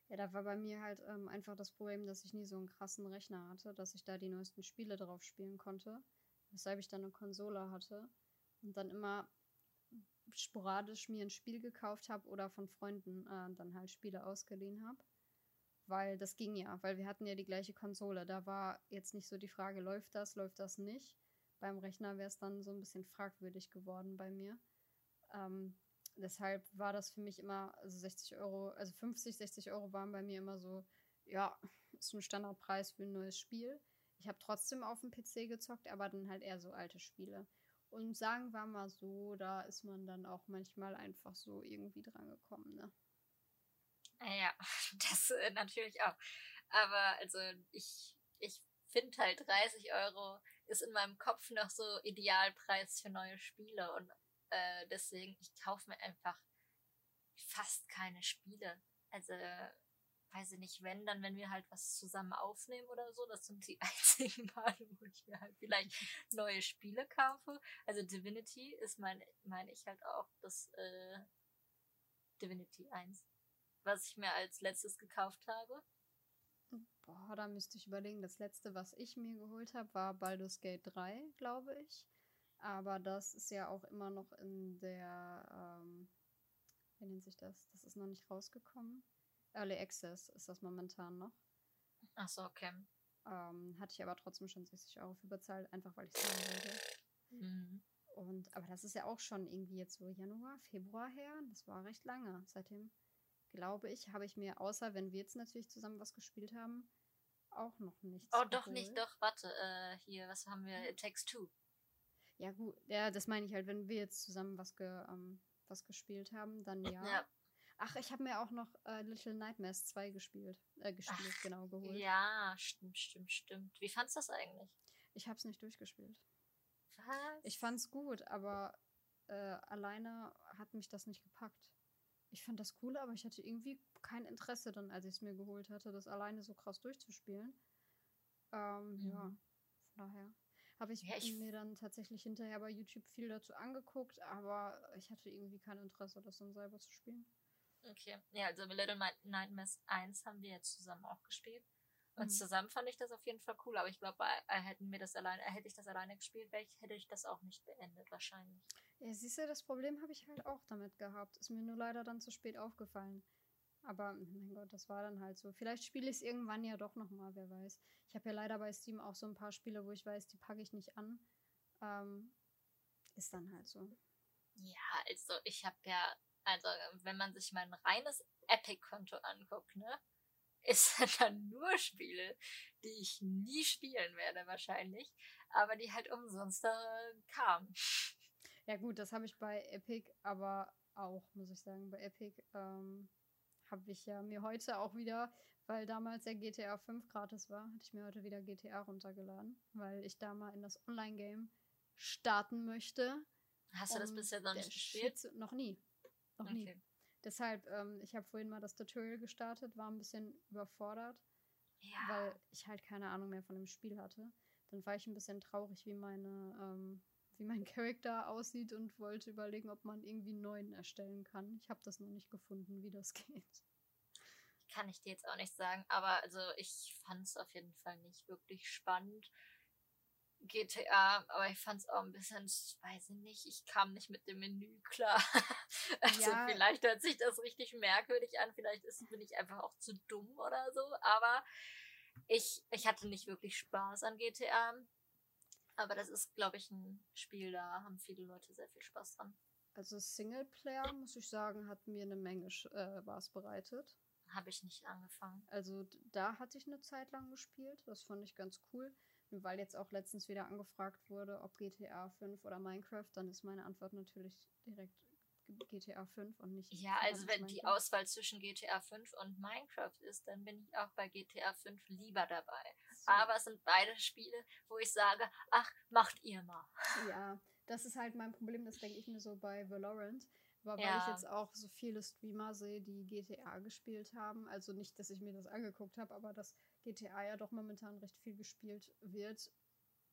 Speaker 2: Ja, da war bei mir halt ähm, einfach das Problem, dass ich nie so einen krassen Rechner hatte, dass ich da die neuesten Spiele drauf spielen konnte. Weshalb ich dann eine Konsole hatte und dann immer sporadisch mir ein Spiel gekauft habe oder von Freunden äh, dann halt Spiele ausgeliehen habe. Weil das ging ja, weil wir hatten ja die gleiche Konsole. Da war jetzt nicht so die Frage, läuft das, läuft das nicht. Beim Rechner wäre es dann so ein bisschen fragwürdig geworden bei mir. Ähm, deshalb war das für mich immer, also 60 Euro, also 50, 60 Euro waren bei mir immer so, ja, ist ein Standardpreis für ein neues Spiel. Ich habe trotzdem auf dem PC gezockt, aber dann halt eher so alte Spiele. Und sagen wir mal so, da ist man dann auch manchmal einfach so irgendwie dran gekommen, ne?
Speaker 1: Ja, das äh, natürlich auch. Aber also ich, ich finde halt 30 Euro ist in meinem Kopf noch so Idealpreis für neue Spiele und äh, deswegen, ich kaufe mir einfach fast keine Spiele. Also, weiß ich nicht, wenn, dann wenn wir halt was zusammen aufnehmen oder so. Das sind die einzigen Male, wo ich mir halt vielleicht neue Spiele kaufe. Also Divinity ist mein, meine ich halt auch das äh, Divinity 1, was ich mir als letztes gekauft habe.
Speaker 2: Boah, da müsste ich überlegen. Das letzte, was ich mir geholt habe, war Baldur's Gate 3, glaube ich. Aber das ist ja auch immer noch in der, ähm, wie nennt sich das? Das ist noch nicht rausgekommen. Early Access ist das momentan noch.
Speaker 1: Ach so, okay.
Speaker 2: Ähm, hatte ich aber trotzdem schon 60 Euro für bezahlt, einfach weil ich es haben wollte. Mhm. Und, aber das ist ja auch schon irgendwie jetzt so Januar, Februar her. Das war recht lange. Seitdem, glaube ich, habe ich mir, außer wenn wir jetzt natürlich zusammen was gespielt haben, auch noch nichts.
Speaker 1: Oh, doch nicht, doch, warte. Äh, hier, was haben wir? It Takes Two.
Speaker 2: Ja, gut, ja, das meine ich halt, wenn wir jetzt zusammen was, ge, ähm, was gespielt haben, dann ja. ja. Ach, ich habe mir auch noch äh, Little Nightmares 2 gespielt, äh, gespielt, Ach, genau, geholt.
Speaker 1: Ja, stimmt, stimmt, stimmt. Wie fandst du das eigentlich?
Speaker 2: Ich habe es nicht durchgespielt. Was? Ich fand's gut, aber äh, alleine hat mich das nicht gepackt. Ich fand das cool, aber ich hatte irgendwie kein Interesse dann, als ich es mir geholt hatte, das alleine so krass durchzuspielen. Ähm, mhm. Ja, von daher. Habe ich, ja, ich mir dann tatsächlich hinterher bei YouTube viel dazu angeguckt, aber ich hatte irgendwie kein Interesse, das dann selber zu spielen.
Speaker 1: Okay. Ja, also Little Nightmares 1 haben wir jetzt zusammen auch gespielt. Und mhm. zusammen fand ich das auf jeden Fall cool, aber ich glaube, hätten wir das alleine, hätte ich das alleine gespielt, hätte ich das auch nicht beendet, wahrscheinlich.
Speaker 2: Ja, siehst du, das Problem habe ich halt auch damit gehabt. Ist mir nur leider dann zu spät aufgefallen. Aber mein Gott, das war dann halt so. Vielleicht spiele ich es irgendwann ja doch nochmal, wer weiß. Ich habe ja leider bei Steam auch so ein paar Spiele, wo ich weiß, die packe ich nicht an. Ähm, ist dann halt so.
Speaker 1: Ja, also ich habe ja, also wenn man sich mein reines Epic-Konto anguckt, ne, ist dann nur Spiele, die ich nie spielen werde wahrscheinlich, aber die halt umsonst äh, kamen.
Speaker 2: Ja gut, das habe ich bei Epic aber auch, muss ich sagen. Bei Epic ähm, habe ich ja mir heute auch wieder, weil damals der GTA 5 gratis war, hatte ich mir heute wieder GTA runtergeladen, weil ich da mal in das Online-Game starten möchte.
Speaker 1: Hast du das bisher noch nicht gespielt?
Speaker 2: Shit, noch nie. Noch okay. nie. Deshalb, ähm, ich habe vorhin mal das Tutorial gestartet, war ein bisschen überfordert, ja. weil ich halt keine Ahnung mehr von dem Spiel hatte. Dann war ich ein bisschen traurig, wie meine, ähm, wie mein Charakter aussieht und wollte überlegen, ob man irgendwie einen neuen erstellen kann. Ich habe das noch nicht gefunden, wie das geht.
Speaker 1: Kann ich dir jetzt auch nicht sagen, aber also ich fand es auf jeden Fall nicht wirklich spannend. GTA, aber ich fand es auch ein bisschen, weiß ich nicht, ich kam nicht mit dem Menü klar. also ja. vielleicht hört sich das richtig merkwürdig an, vielleicht ist, bin ich einfach auch zu dumm oder so, aber ich, ich hatte nicht wirklich Spaß an GTA. Aber das ist, glaube ich, ein Spiel, da haben viele Leute sehr viel Spaß dran.
Speaker 2: Also Singleplayer, muss ich sagen, hat mir eine Menge äh, Spaß bereitet.
Speaker 1: Habe ich nicht angefangen.
Speaker 2: Also da hatte ich eine Zeit lang gespielt. Das fand ich ganz cool. Und weil jetzt auch letztens wieder angefragt wurde, ob GTA 5 oder Minecraft, dann ist meine Antwort natürlich direkt GTA 5 und nicht.
Speaker 1: Ja, also wenn die Auswahl zwischen GTA 5 und Minecraft ist, dann bin ich auch bei GTA 5 lieber dabei. So. Aber es sind beide Spiele, wo ich sage, ach, macht ihr mal.
Speaker 2: Ja, das ist halt mein Problem, das denke ich mir so bei Valorant. Aber weil ja. ich jetzt auch so viele Streamer sehe, die GTA gespielt haben, also nicht, dass ich mir das angeguckt habe, aber dass GTA ja doch momentan recht viel gespielt wird,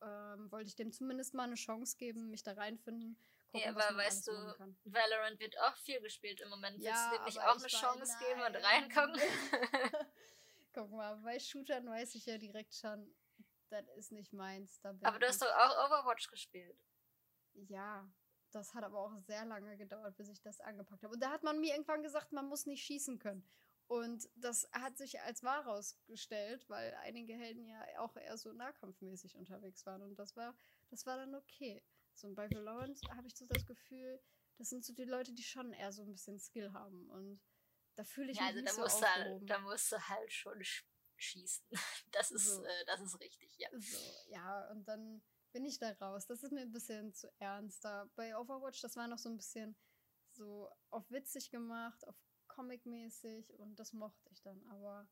Speaker 2: ähm, wollte ich dem zumindest mal eine Chance geben, mich da reinfinden.
Speaker 1: Gucken, ja, aber weißt du, Valorant wird auch viel gespielt im Moment. Ja, Willst du nicht auch eine Chance nein. geben und reinkommen?
Speaker 2: Guck mal, bei Shootern weiß ich ja direkt schon, das ist nicht meins.
Speaker 1: aber du hast doch auch Overwatch gespielt.
Speaker 2: Ja, das hat aber auch sehr lange gedauert, bis ich das angepackt habe. Und da hat man mir irgendwann gesagt, man muss nicht schießen können. Und das hat sich als wahr herausgestellt, weil einige Helden ja auch eher so nahkampfmäßig unterwegs waren. Und das war, das war dann okay. So, und bei Valorant habe ich so das Gefühl, das sind so die Leute, die schon eher so ein bisschen Skill haben. Und da fühle ich ja, mich also nicht so
Speaker 1: halt, Da musst du halt schon schießen. Das ist, so. äh, das ist richtig, ja.
Speaker 2: So, ja, und dann bin ich da raus. Das ist mir ein bisschen zu ernster. Bei Overwatch, das war noch so ein bisschen so auf witzig gemacht, auf Comic-mäßig und das mochte ich dann. Aber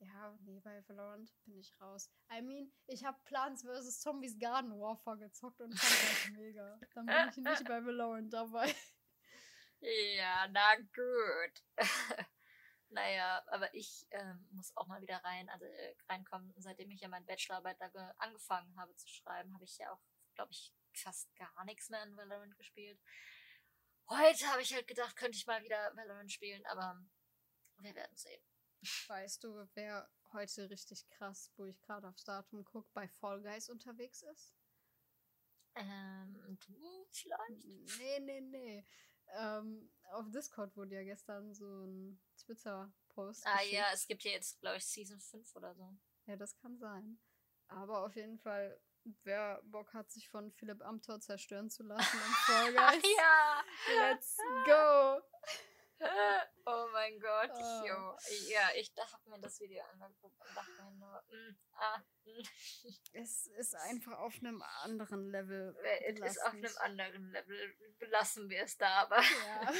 Speaker 2: ja, nee, bei Valorant bin ich raus. I mean, ich habe Plants vs. Zombies Garden Warfare gezockt und fand das mega. Dann bin ich nicht bei Valorant dabei.
Speaker 1: Ja, na gut. naja, aber ich ähm, muss auch mal wieder rein, also äh, reinkommen. Seitdem ich ja meine Bachelorarbeit da angefangen habe zu schreiben, habe ich ja auch, glaube ich, fast gar nichts mehr in Valorant gespielt. Heute habe ich halt gedacht, könnte ich mal wieder Valorant spielen, aber wir werden sehen.
Speaker 2: Weißt du, wer heute richtig krass, wo ich gerade aufs Datum gucke, bei Fall Guys unterwegs ist?
Speaker 1: Ähm, du vielleicht?
Speaker 2: Nee, nee, nee. Ähm, auf Discord wurde ja gestern so ein Twitter-Post.
Speaker 1: Ah geschickt. ja, es gibt ja jetzt, glaube ich, Season 5 oder so.
Speaker 2: Ja, das kann sein. Aber auf jeden Fall wer Bock hat, sich von Philipp Amthor zerstören zu lassen im Fall Guys.
Speaker 1: ja!
Speaker 2: Let's go!
Speaker 1: Oh mein Gott, oh. Jo. ja, ich habe mir das Video angeguckt und dachte mir nur, mm, ah, mm.
Speaker 2: es ist einfach auf einem anderen Level.
Speaker 1: Es ist auf einem anderen Level. Belassen wir es da aber.
Speaker 2: Ja.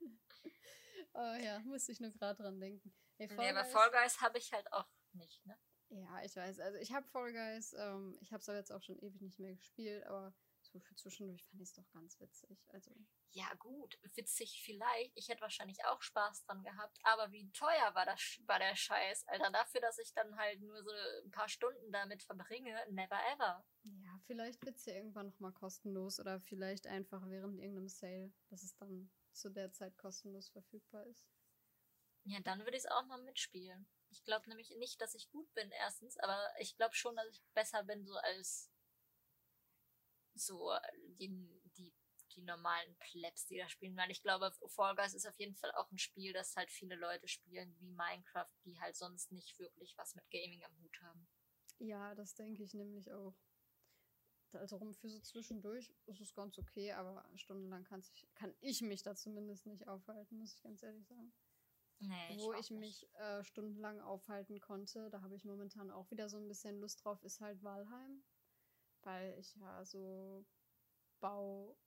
Speaker 2: oh ja, musste ich nur gerade dran denken.
Speaker 1: Hey, nee, aber Fall Guys habe ich halt auch nicht, ne?
Speaker 2: Ja, ich weiß. Also ich habe Fall Guys, ähm, ich habe es jetzt auch schon ewig nicht mehr gespielt, aber so für zwischendurch fand ich es doch ganz witzig. Also.
Speaker 1: Ja, gut, witzig vielleicht. Ich hätte wahrscheinlich auch Spaß dran gehabt, aber wie teuer war das war der Scheiß, Alter. Dafür, dass ich dann halt nur so ein paar Stunden damit verbringe, never ever.
Speaker 2: Ja, vielleicht wird es ja irgendwann nochmal kostenlos oder vielleicht einfach während irgendeinem Sale, dass es dann zu der Zeit kostenlos verfügbar ist.
Speaker 1: Ja, dann würde ich es auch mal mitspielen. Ich glaube nämlich nicht, dass ich gut bin, erstens, aber ich glaube schon, dass ich besser bin, so als so die, die, die normalen Plebs, die da spielen. Weil ich glaube, Fall Guys ist auf jeden Fall auch ein Spiel, das halt viele Leute spielen, wie Minecraft, die halt sonst nicht wirklich was mit Gaming am Hut haben.
Speaker 2: Ja, das denke ich nämlich auch. Also rum für so zwischendurch ist es ganz okay, aber stundenlang kann ich mich da zumindest nicht aufhalten, muss ich ganz ehrlich sagen.
Speaker 1: Nee,
Speaker 2: Wo ich, ich mich äh, stundenlang aufhalten konnte, da habe ich momentan auch wieder so ein bisschen Lust drauf, ist halt Walheim. Weil ich ja so Bau.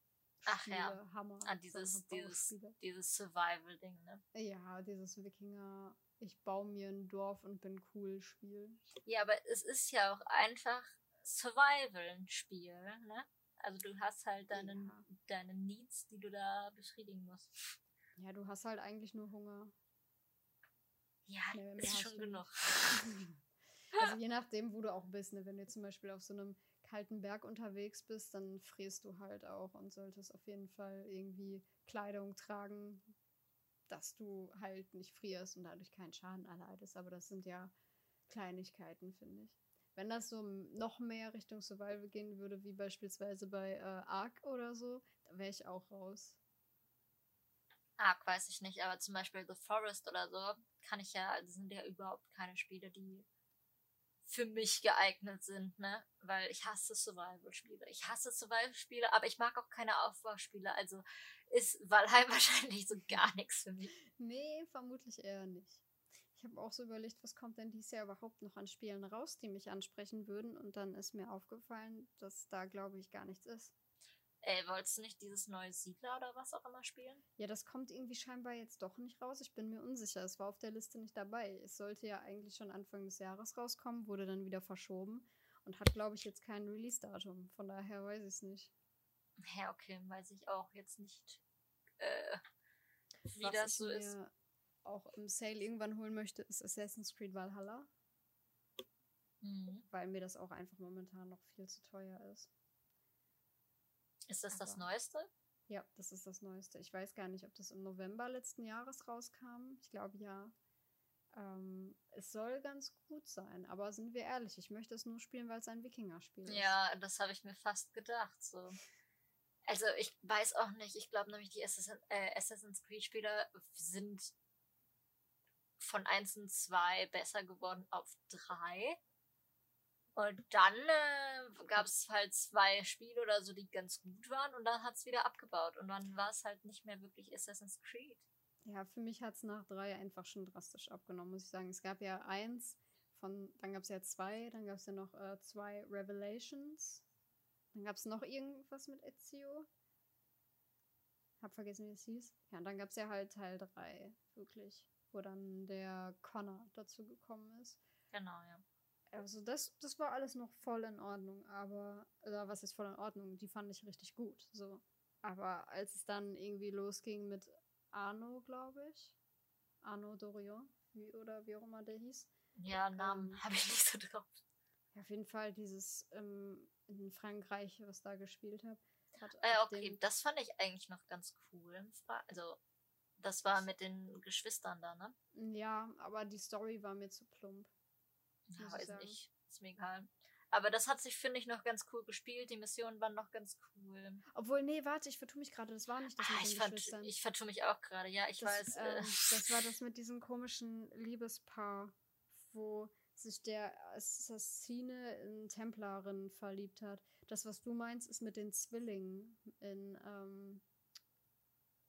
Speaker 1: Ach ja, Hammer. Ah, dieses, dieses, dieses Survival-Ding, ne?
Speaker 2: Ja, dieses Wikinger, ich baue mir ein Dorf und bin cool Spiel.
Speaker 1: Ja, aber es ist ja auch einfach Survival ein Spiel, ne? Also du hast halt deine, ja. deine Needs, die du da befriedigen musst.
Speaker 2: Ja, du hast halt eigentlich nur Hunger.
Speaker 1: Ja, nee, ist schon genug.
Speaker 2: also je nachdem, wo du auch bist. Ne? Wenn du zum Beispiel auf so einem kalten Berg unterwegs bist, dann frierst du halt auch und solltest auf jeden Fall irgendwie Kleidung tragen, dass du halt nicht frierst und dadurch keinen Schaden erleidest. Aber das sind ja Kleinigkeiten, finde ich. Wenn das so noch mehr Richtung Survival gehen würde, wie beispielsweise bei äh, Ark oder so, da wäre ich auch raus.
Speaker 1: Ark weiß ich nicht, aber zum Beispiel The Forest oder so kann ich ja, also sind ja überhaupt keine Spiele, die für mich geeignet sind, ne? Weil ich hasse Survival-Spiele. Ich hasse Survival-Spiele, aber ich mag auch keine Aufbauspiele. Also ist Valheim wahrscheinlich so gar nichts für mich.
Speaker 2: Nee, vermutlich eher nicht. Ich habe auch so überlegt, was kommt denn dieses Jahr überhaupt noch an Spielen raus, die mich ansprechen würden. Und dann ist mir aufgefallen, dass da, glaube ich, gar nichts ist.
Speaker 1: Ey, wolltest du nicht dieses neue Siedler oder was auch immer spielen?
Speaker 2: Ja, das kommt irgendwie scheinbar jetzt doch nicht raus. Ich bin mir unsicher. Es war auf der Liste nicht dabei. Es sollte ja eigentlich schon Anfang des Jahres rauskommen, wurde dann wieder verschoben und hat, glaube ich, jetzt kein Release-Datum. Von daher weiß ich es nicht.
Speaker 1: Ja, okay, weiß ich auch jetzt nicht, äh, wie
Speaker 2: Was
Speaker 1: das
Speaker 2: ich
Speaker 1: so
Speaker 2: mir
Speaker 1: ist.
Speaker 2: auch im Sale irgendwann holen möchte, ist Assassin's Creed Valhalla,
Speaker 1: Mhm.
Speaker 2: weil mir das auch einfach momentan noch viel zu teuer ist.
Speaker 1: Ist das das
Speaker 2: Aber-
Speaker 1: Neueste?
Speaker 2: Ja, das ist das Neueste. Ich weiß gar nicht, ob das im November letzten Jahres rauskam. Ich glaube ja. Ähm, es soll ganz gut sein, aber sind wir ehrlich, ich möchte es nur spielen, weil es ein Wikinger-Spiel ist.
Speaker 1: Ja, das habe ich mir fast gedacht. So. Also ich weiß auch nicht. Ich glaube nämlich, die Assassin, äh, Assassin's Creed-Spieler sind von 1 und 2 besser geworden auf 3. Und dann äh, gab es halt zwei Spiele oder so, die ganz gut waren und dann hat es wieder abgebaut. Und dann war es halt nicht mehr wirklich Assassin's Creed.
Speaker 2: Ja, für mich hat es nach drei einfach schon drastisch abgenommen, muss ich sagen. Es gab ja eins, von, dann gab es ja zwei, dann gab es ja noch äh, zwei Revelations. Dann gab es noch irgendwas mit Ezio. Hab vergessen, wie es hieß. Ja, und dann gab es ja halt Teil 3, wirklich, wo dann der Connor dazu gekommen ist.
Speaker 1: Genau, ja.
Speaker 2: Also das, das war alles noch voll in Ordnung, aber, oder was ist voll in Ordnung? Die fand ich richtig gut, so. Aber als es dann irgendwie losging mit Arno, glaube ich, Arno Dorion, wie, oder wie auch immer der hieß,
Speaker 1: Ja, Namen
Speaker 2: Ähm,
Speaker 1: habe ich nicht so drauf.
Speaker 2: ja, auf jeden Fall dieses ähm, in Frankreich, was da gespielt hat. hat
Speaker 1: Äh, okay, das fand ich eigentlich noch ganz cool. Also, das war mit den Geschwistern da, ne?
Speaker 2: Ja, aber die Story war mir zu plump.
Speaker 1: Ja,
Speaker 2: ich
Speaker 1: weiß
Speaker 2: sagen.
Speaker 1: nicht. Ist mir egal. Aber das hat sich, finde ich, noch ganz cool gespielt. Die Missionen waren noch ganz cool.
Speaker 2: Obwohl, nee, warte, ich vertue mich gerade, das war nicht das
Speaker 1: Ah,
Speaker 2: mit
Speaker 1: ich,
Speaker 2: den
Speaker 1: vert,
Speaker 2: Geschwistern.
Speaker 1: ich vertue mich auch gerade. Ja, ich
Speaker 2: das,
Speaker 1: weiß. Äh,
Speaker 2: ähm, das war das mit diesem komischen Liebespaar, wo sich der Assassine in Templarin verliebt hat. Das, was du meinst, ist mit den Zwillingen in, ähm,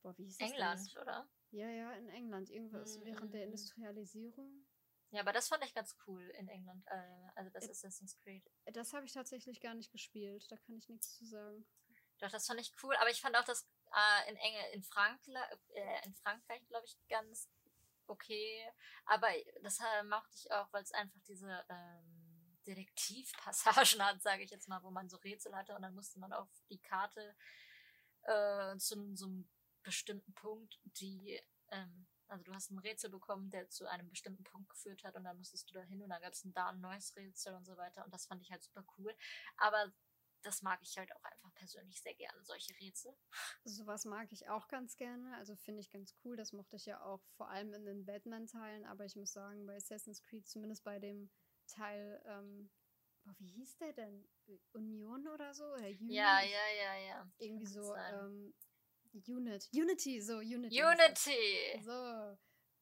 Speaker 2: boah, wie hieß das denn
Speaker 1: England, oder?
Speaker 2: Ja, ja, in England. Irgendwas
Speaker 1: Mm,
Speaker 2: während der
Speaker 1: mm, mm.
Speaker 2: Industrialisierung.
Speaker 1: Ja, aber das fand ich ganz cool in England. Äh, also das
Speaker 2: Äh,
Speaker 1: Assassin's Creed.
Speaker 2: Das habe ich tatsächlich gar nicht gespielt. Da kann ich nichts zu sagen.
Speaker 1: Doch, das fand ich cool. Aber ich fand auch das äh, in, Enge, in, Frankla äh, in Frankreich, glaube ich, ganz okay. Aber das äh, mochte ich auch, weil es einfach diese ähm, Detektivpassagen hat, sage ich jetzt mal, wo man so Rätsel hatte und dann musste man auf die Karte zu so einem bestimmten Punkt, die, ähm, also du hast ein Rätsel bekommen, der zu einem bestimmten Punkt geführt hat und dann musstest du da hin und dann gab es da ein neues Rätsel und so weiter und das fand ich halt super cool. Aber das mag ich halt auch einfach persönlich sehr gerne, solche Rätsel.
Speaker 2: Sowas mag ich auch ganz gerne. Also finde ich ganz cool. Das mochte ich ja auch vor allem in den Batman-Teilen. Aber ich muss sagen, bei Assassin's Creed, zumindest bei dem Teil, ähm, boah, wie hieß der denn? Union oder so? Oder?
Speaker 1: Ja, ja, ja, ja.
Speaker 2: Irgendwie
Speaker 1: kann
Speaker 2: so, ähm, Unit. Unity, so, Unity.
Speaker 1: Unity!
Speaker 2: So.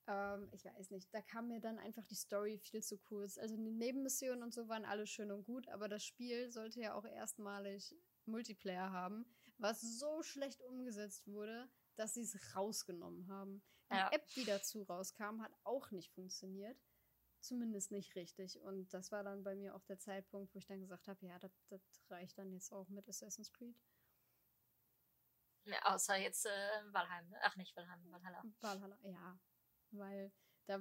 Speaker 2: Ähm, ich weiß nicht, da kam mir dann einfach die Story viel zu kurz. Also die Nebenmissionen und so waren alle schön und gut, aber das Spiel sollte ja auch erstmalig Multiplayer haben, was so schlecht umgesetzt wurde, dass sie es rausgenommen haben. Die
Speaker 1: Ja.
Speaker 2: App, die dazu rauskam, hat auch nicht funktioniert. Zumindest nicht richtig. Und das war dann bei mir auch der Zeitpunkt, wo ich dann gesagt habe, ja, das reicht dann jetzt auch mit Assassin's Creed.
Speaker 1: Ja, außer jetzt äh, Valheim, ne? Ach, nicht Valheim, Valhalla.
Speaker 2: Valhalla, ja. Weil da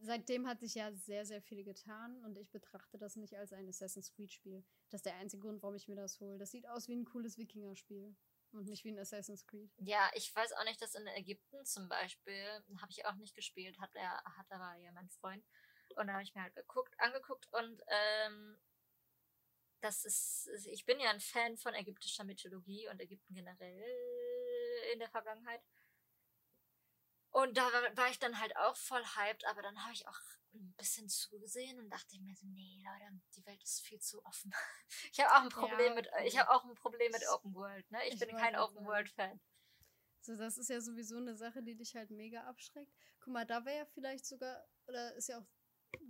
Speaker 2: seitdem hat sich ja sehr, sehr viel getan und ich betrachte das nicht als ein Assassin's Creed-Spiel. Das ist der einzige Grund, warum ich mir das hole. Das sieht aus wie ein cooles Wikinger-Spiel und nicht wie ein Assassin's Creed.
Speaker 1: Ja, ich weiß auch nicht, dass in Ägypten zum Beispiel, habe ich auch nicht gespielt, hat er, hat aber ja mein Freund. Und da habe ich mir halt geguckt, angeguckt und ähm, das ist, ich bin ja ein Fan von ägyptischer Mythologie und Ägypten generell in der Vergangenheit. Und da war, ich dann halt auch voll hyped, aber dann habe ich auch ein bisschen zugesehen und dachte mir so, nee, Leute, die Welt ist viel zu offen. Ich habe auch ein Problem
Speaker 2: Ja,
Speaker 1: mit, ich habe auch ein Problem mit Open World, ne? Ich,
Speaker 2: Ich
Speaker 1: bin kein Open World Fan.
Speaker 2: So, das ist ja sowieso eine Sache, die dich halt mega abschreckt. Guck mal, da wäre ja vielleicht sogar, oder ist ja auch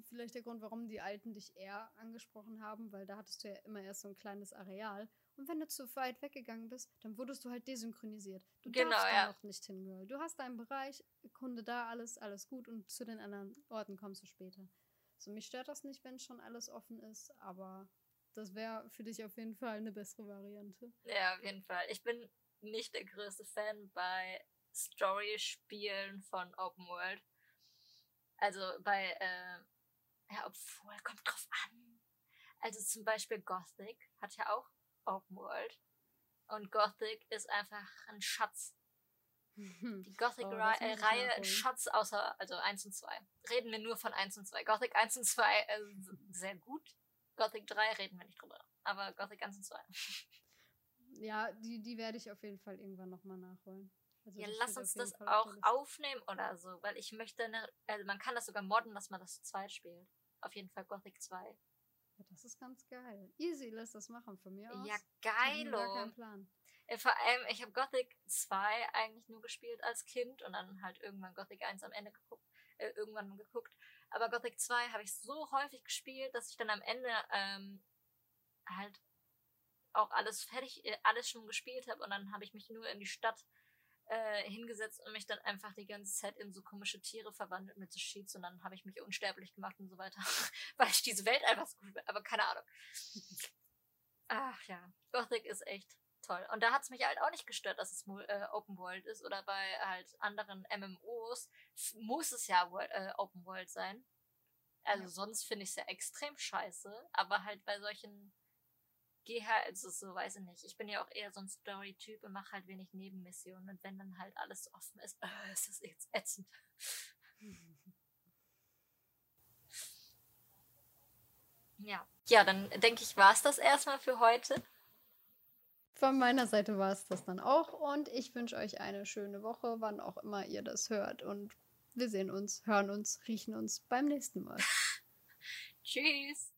Speaker 2: vielleicht der Grund, warum die Alten dich eher angesprochen haben, weil da hattest du ja immer erst so ein kleines Areal. Und wenn du zu weit weggegangen bist, dann wurdest du halt desynchronisiert. Du
Speaker 1: Genau,
Speaker 2: darfst da
Speaker 1: ja.
Speaker 2: noch nicht hin, Girl. Du hast deinen Bereich, Kunde da, alles, alles gut und zu den anderen Orten kommst du später. So, mich stört das nicht, wenn schon alles offen ist, aber das wäre für dich auf jeden Fall eine bessere Variante.
Speaker 1: Ja, auf jeden Fall. Ich bin nicht der größte Fan bei Story-Spielen von Open World. Also bei, äh, ja, obwohl, kommt drauf an. Also zum Beispiel Gothic hat ja auch Open World. Und Gothic ist einfach ein Schatz. Die Gothic-Reihe oh, Schatz außer, also 1 und 2. Reden wir nur von 1 und 2. Gothic 1 und 2 äh, sehr gut. Gothic 3 reden wir nicht drüber. Aber Gothic 1 und 2.
Speaker 2: Ja, die, die werde ich auf jeden Fall irgendwann nochmal nachholen.
Speaker 1: Also ja, lass uns das auch aufnehmen oder so, weil ich möchte, eine, also man kann das sogar modden, dass man das zu zweit spielt. Auf jeden Fall Gothic 2.
Speaker 2: Ja, das ist ganz geil. Easy, lass das machen von mir aus.
Speaker 1: Ja, geilo. Gar keinen Plan. Vor allem, ich habe Gothic 2 eigentlich nur gespielt als Kind und dann halt irgendwann Gothic 1 am Ende geguckt, äh, irgendwann geguckt. Aber Gothic 2 habe ich so häufig gespielt, dass ich dann am Ende ähm, halt auch alles fertig, äh, alles schon gespielt habe und dann habe ich mich nur in die Stadt äh, hingesetzt und mich dann einfach die ganze Zeit in so komische Tiere verwandelt mit so Sheets und dann habe ich mich unsterblich gemacht und so weiter, weil ich diese Welt einfach so gut will, aber keine Ahnung. Ach ja, Gothic ist echt toll. Und da hat es mich halt auch nicht gestört, dass es äh, Open World ist oder bei halt anderen MMOs muss es ja äh, Open World sein. Also ja. sonst finde ich es ja extrem scheiße, aber halt bei solchen gehe halt, also so, weiß ich nicht. Ich bin ja auch eher so ein Story-Typ und mache halt wenig Nebenmissionen. Und wenn dann halt alles offen ist, äh, ist das jetzt ätzend. ja. Ja, dann denke ich, war es das erstmal für heute.
Speaker 2: Von meiner Seite war es das dann auch. Und ich wünsche euch eine schöne Woche, wann auch immer ihr das hört. Und wir sehen uns, hören uns, riechen uns beim nächsten Mal.
Speaker 1: Tschüss.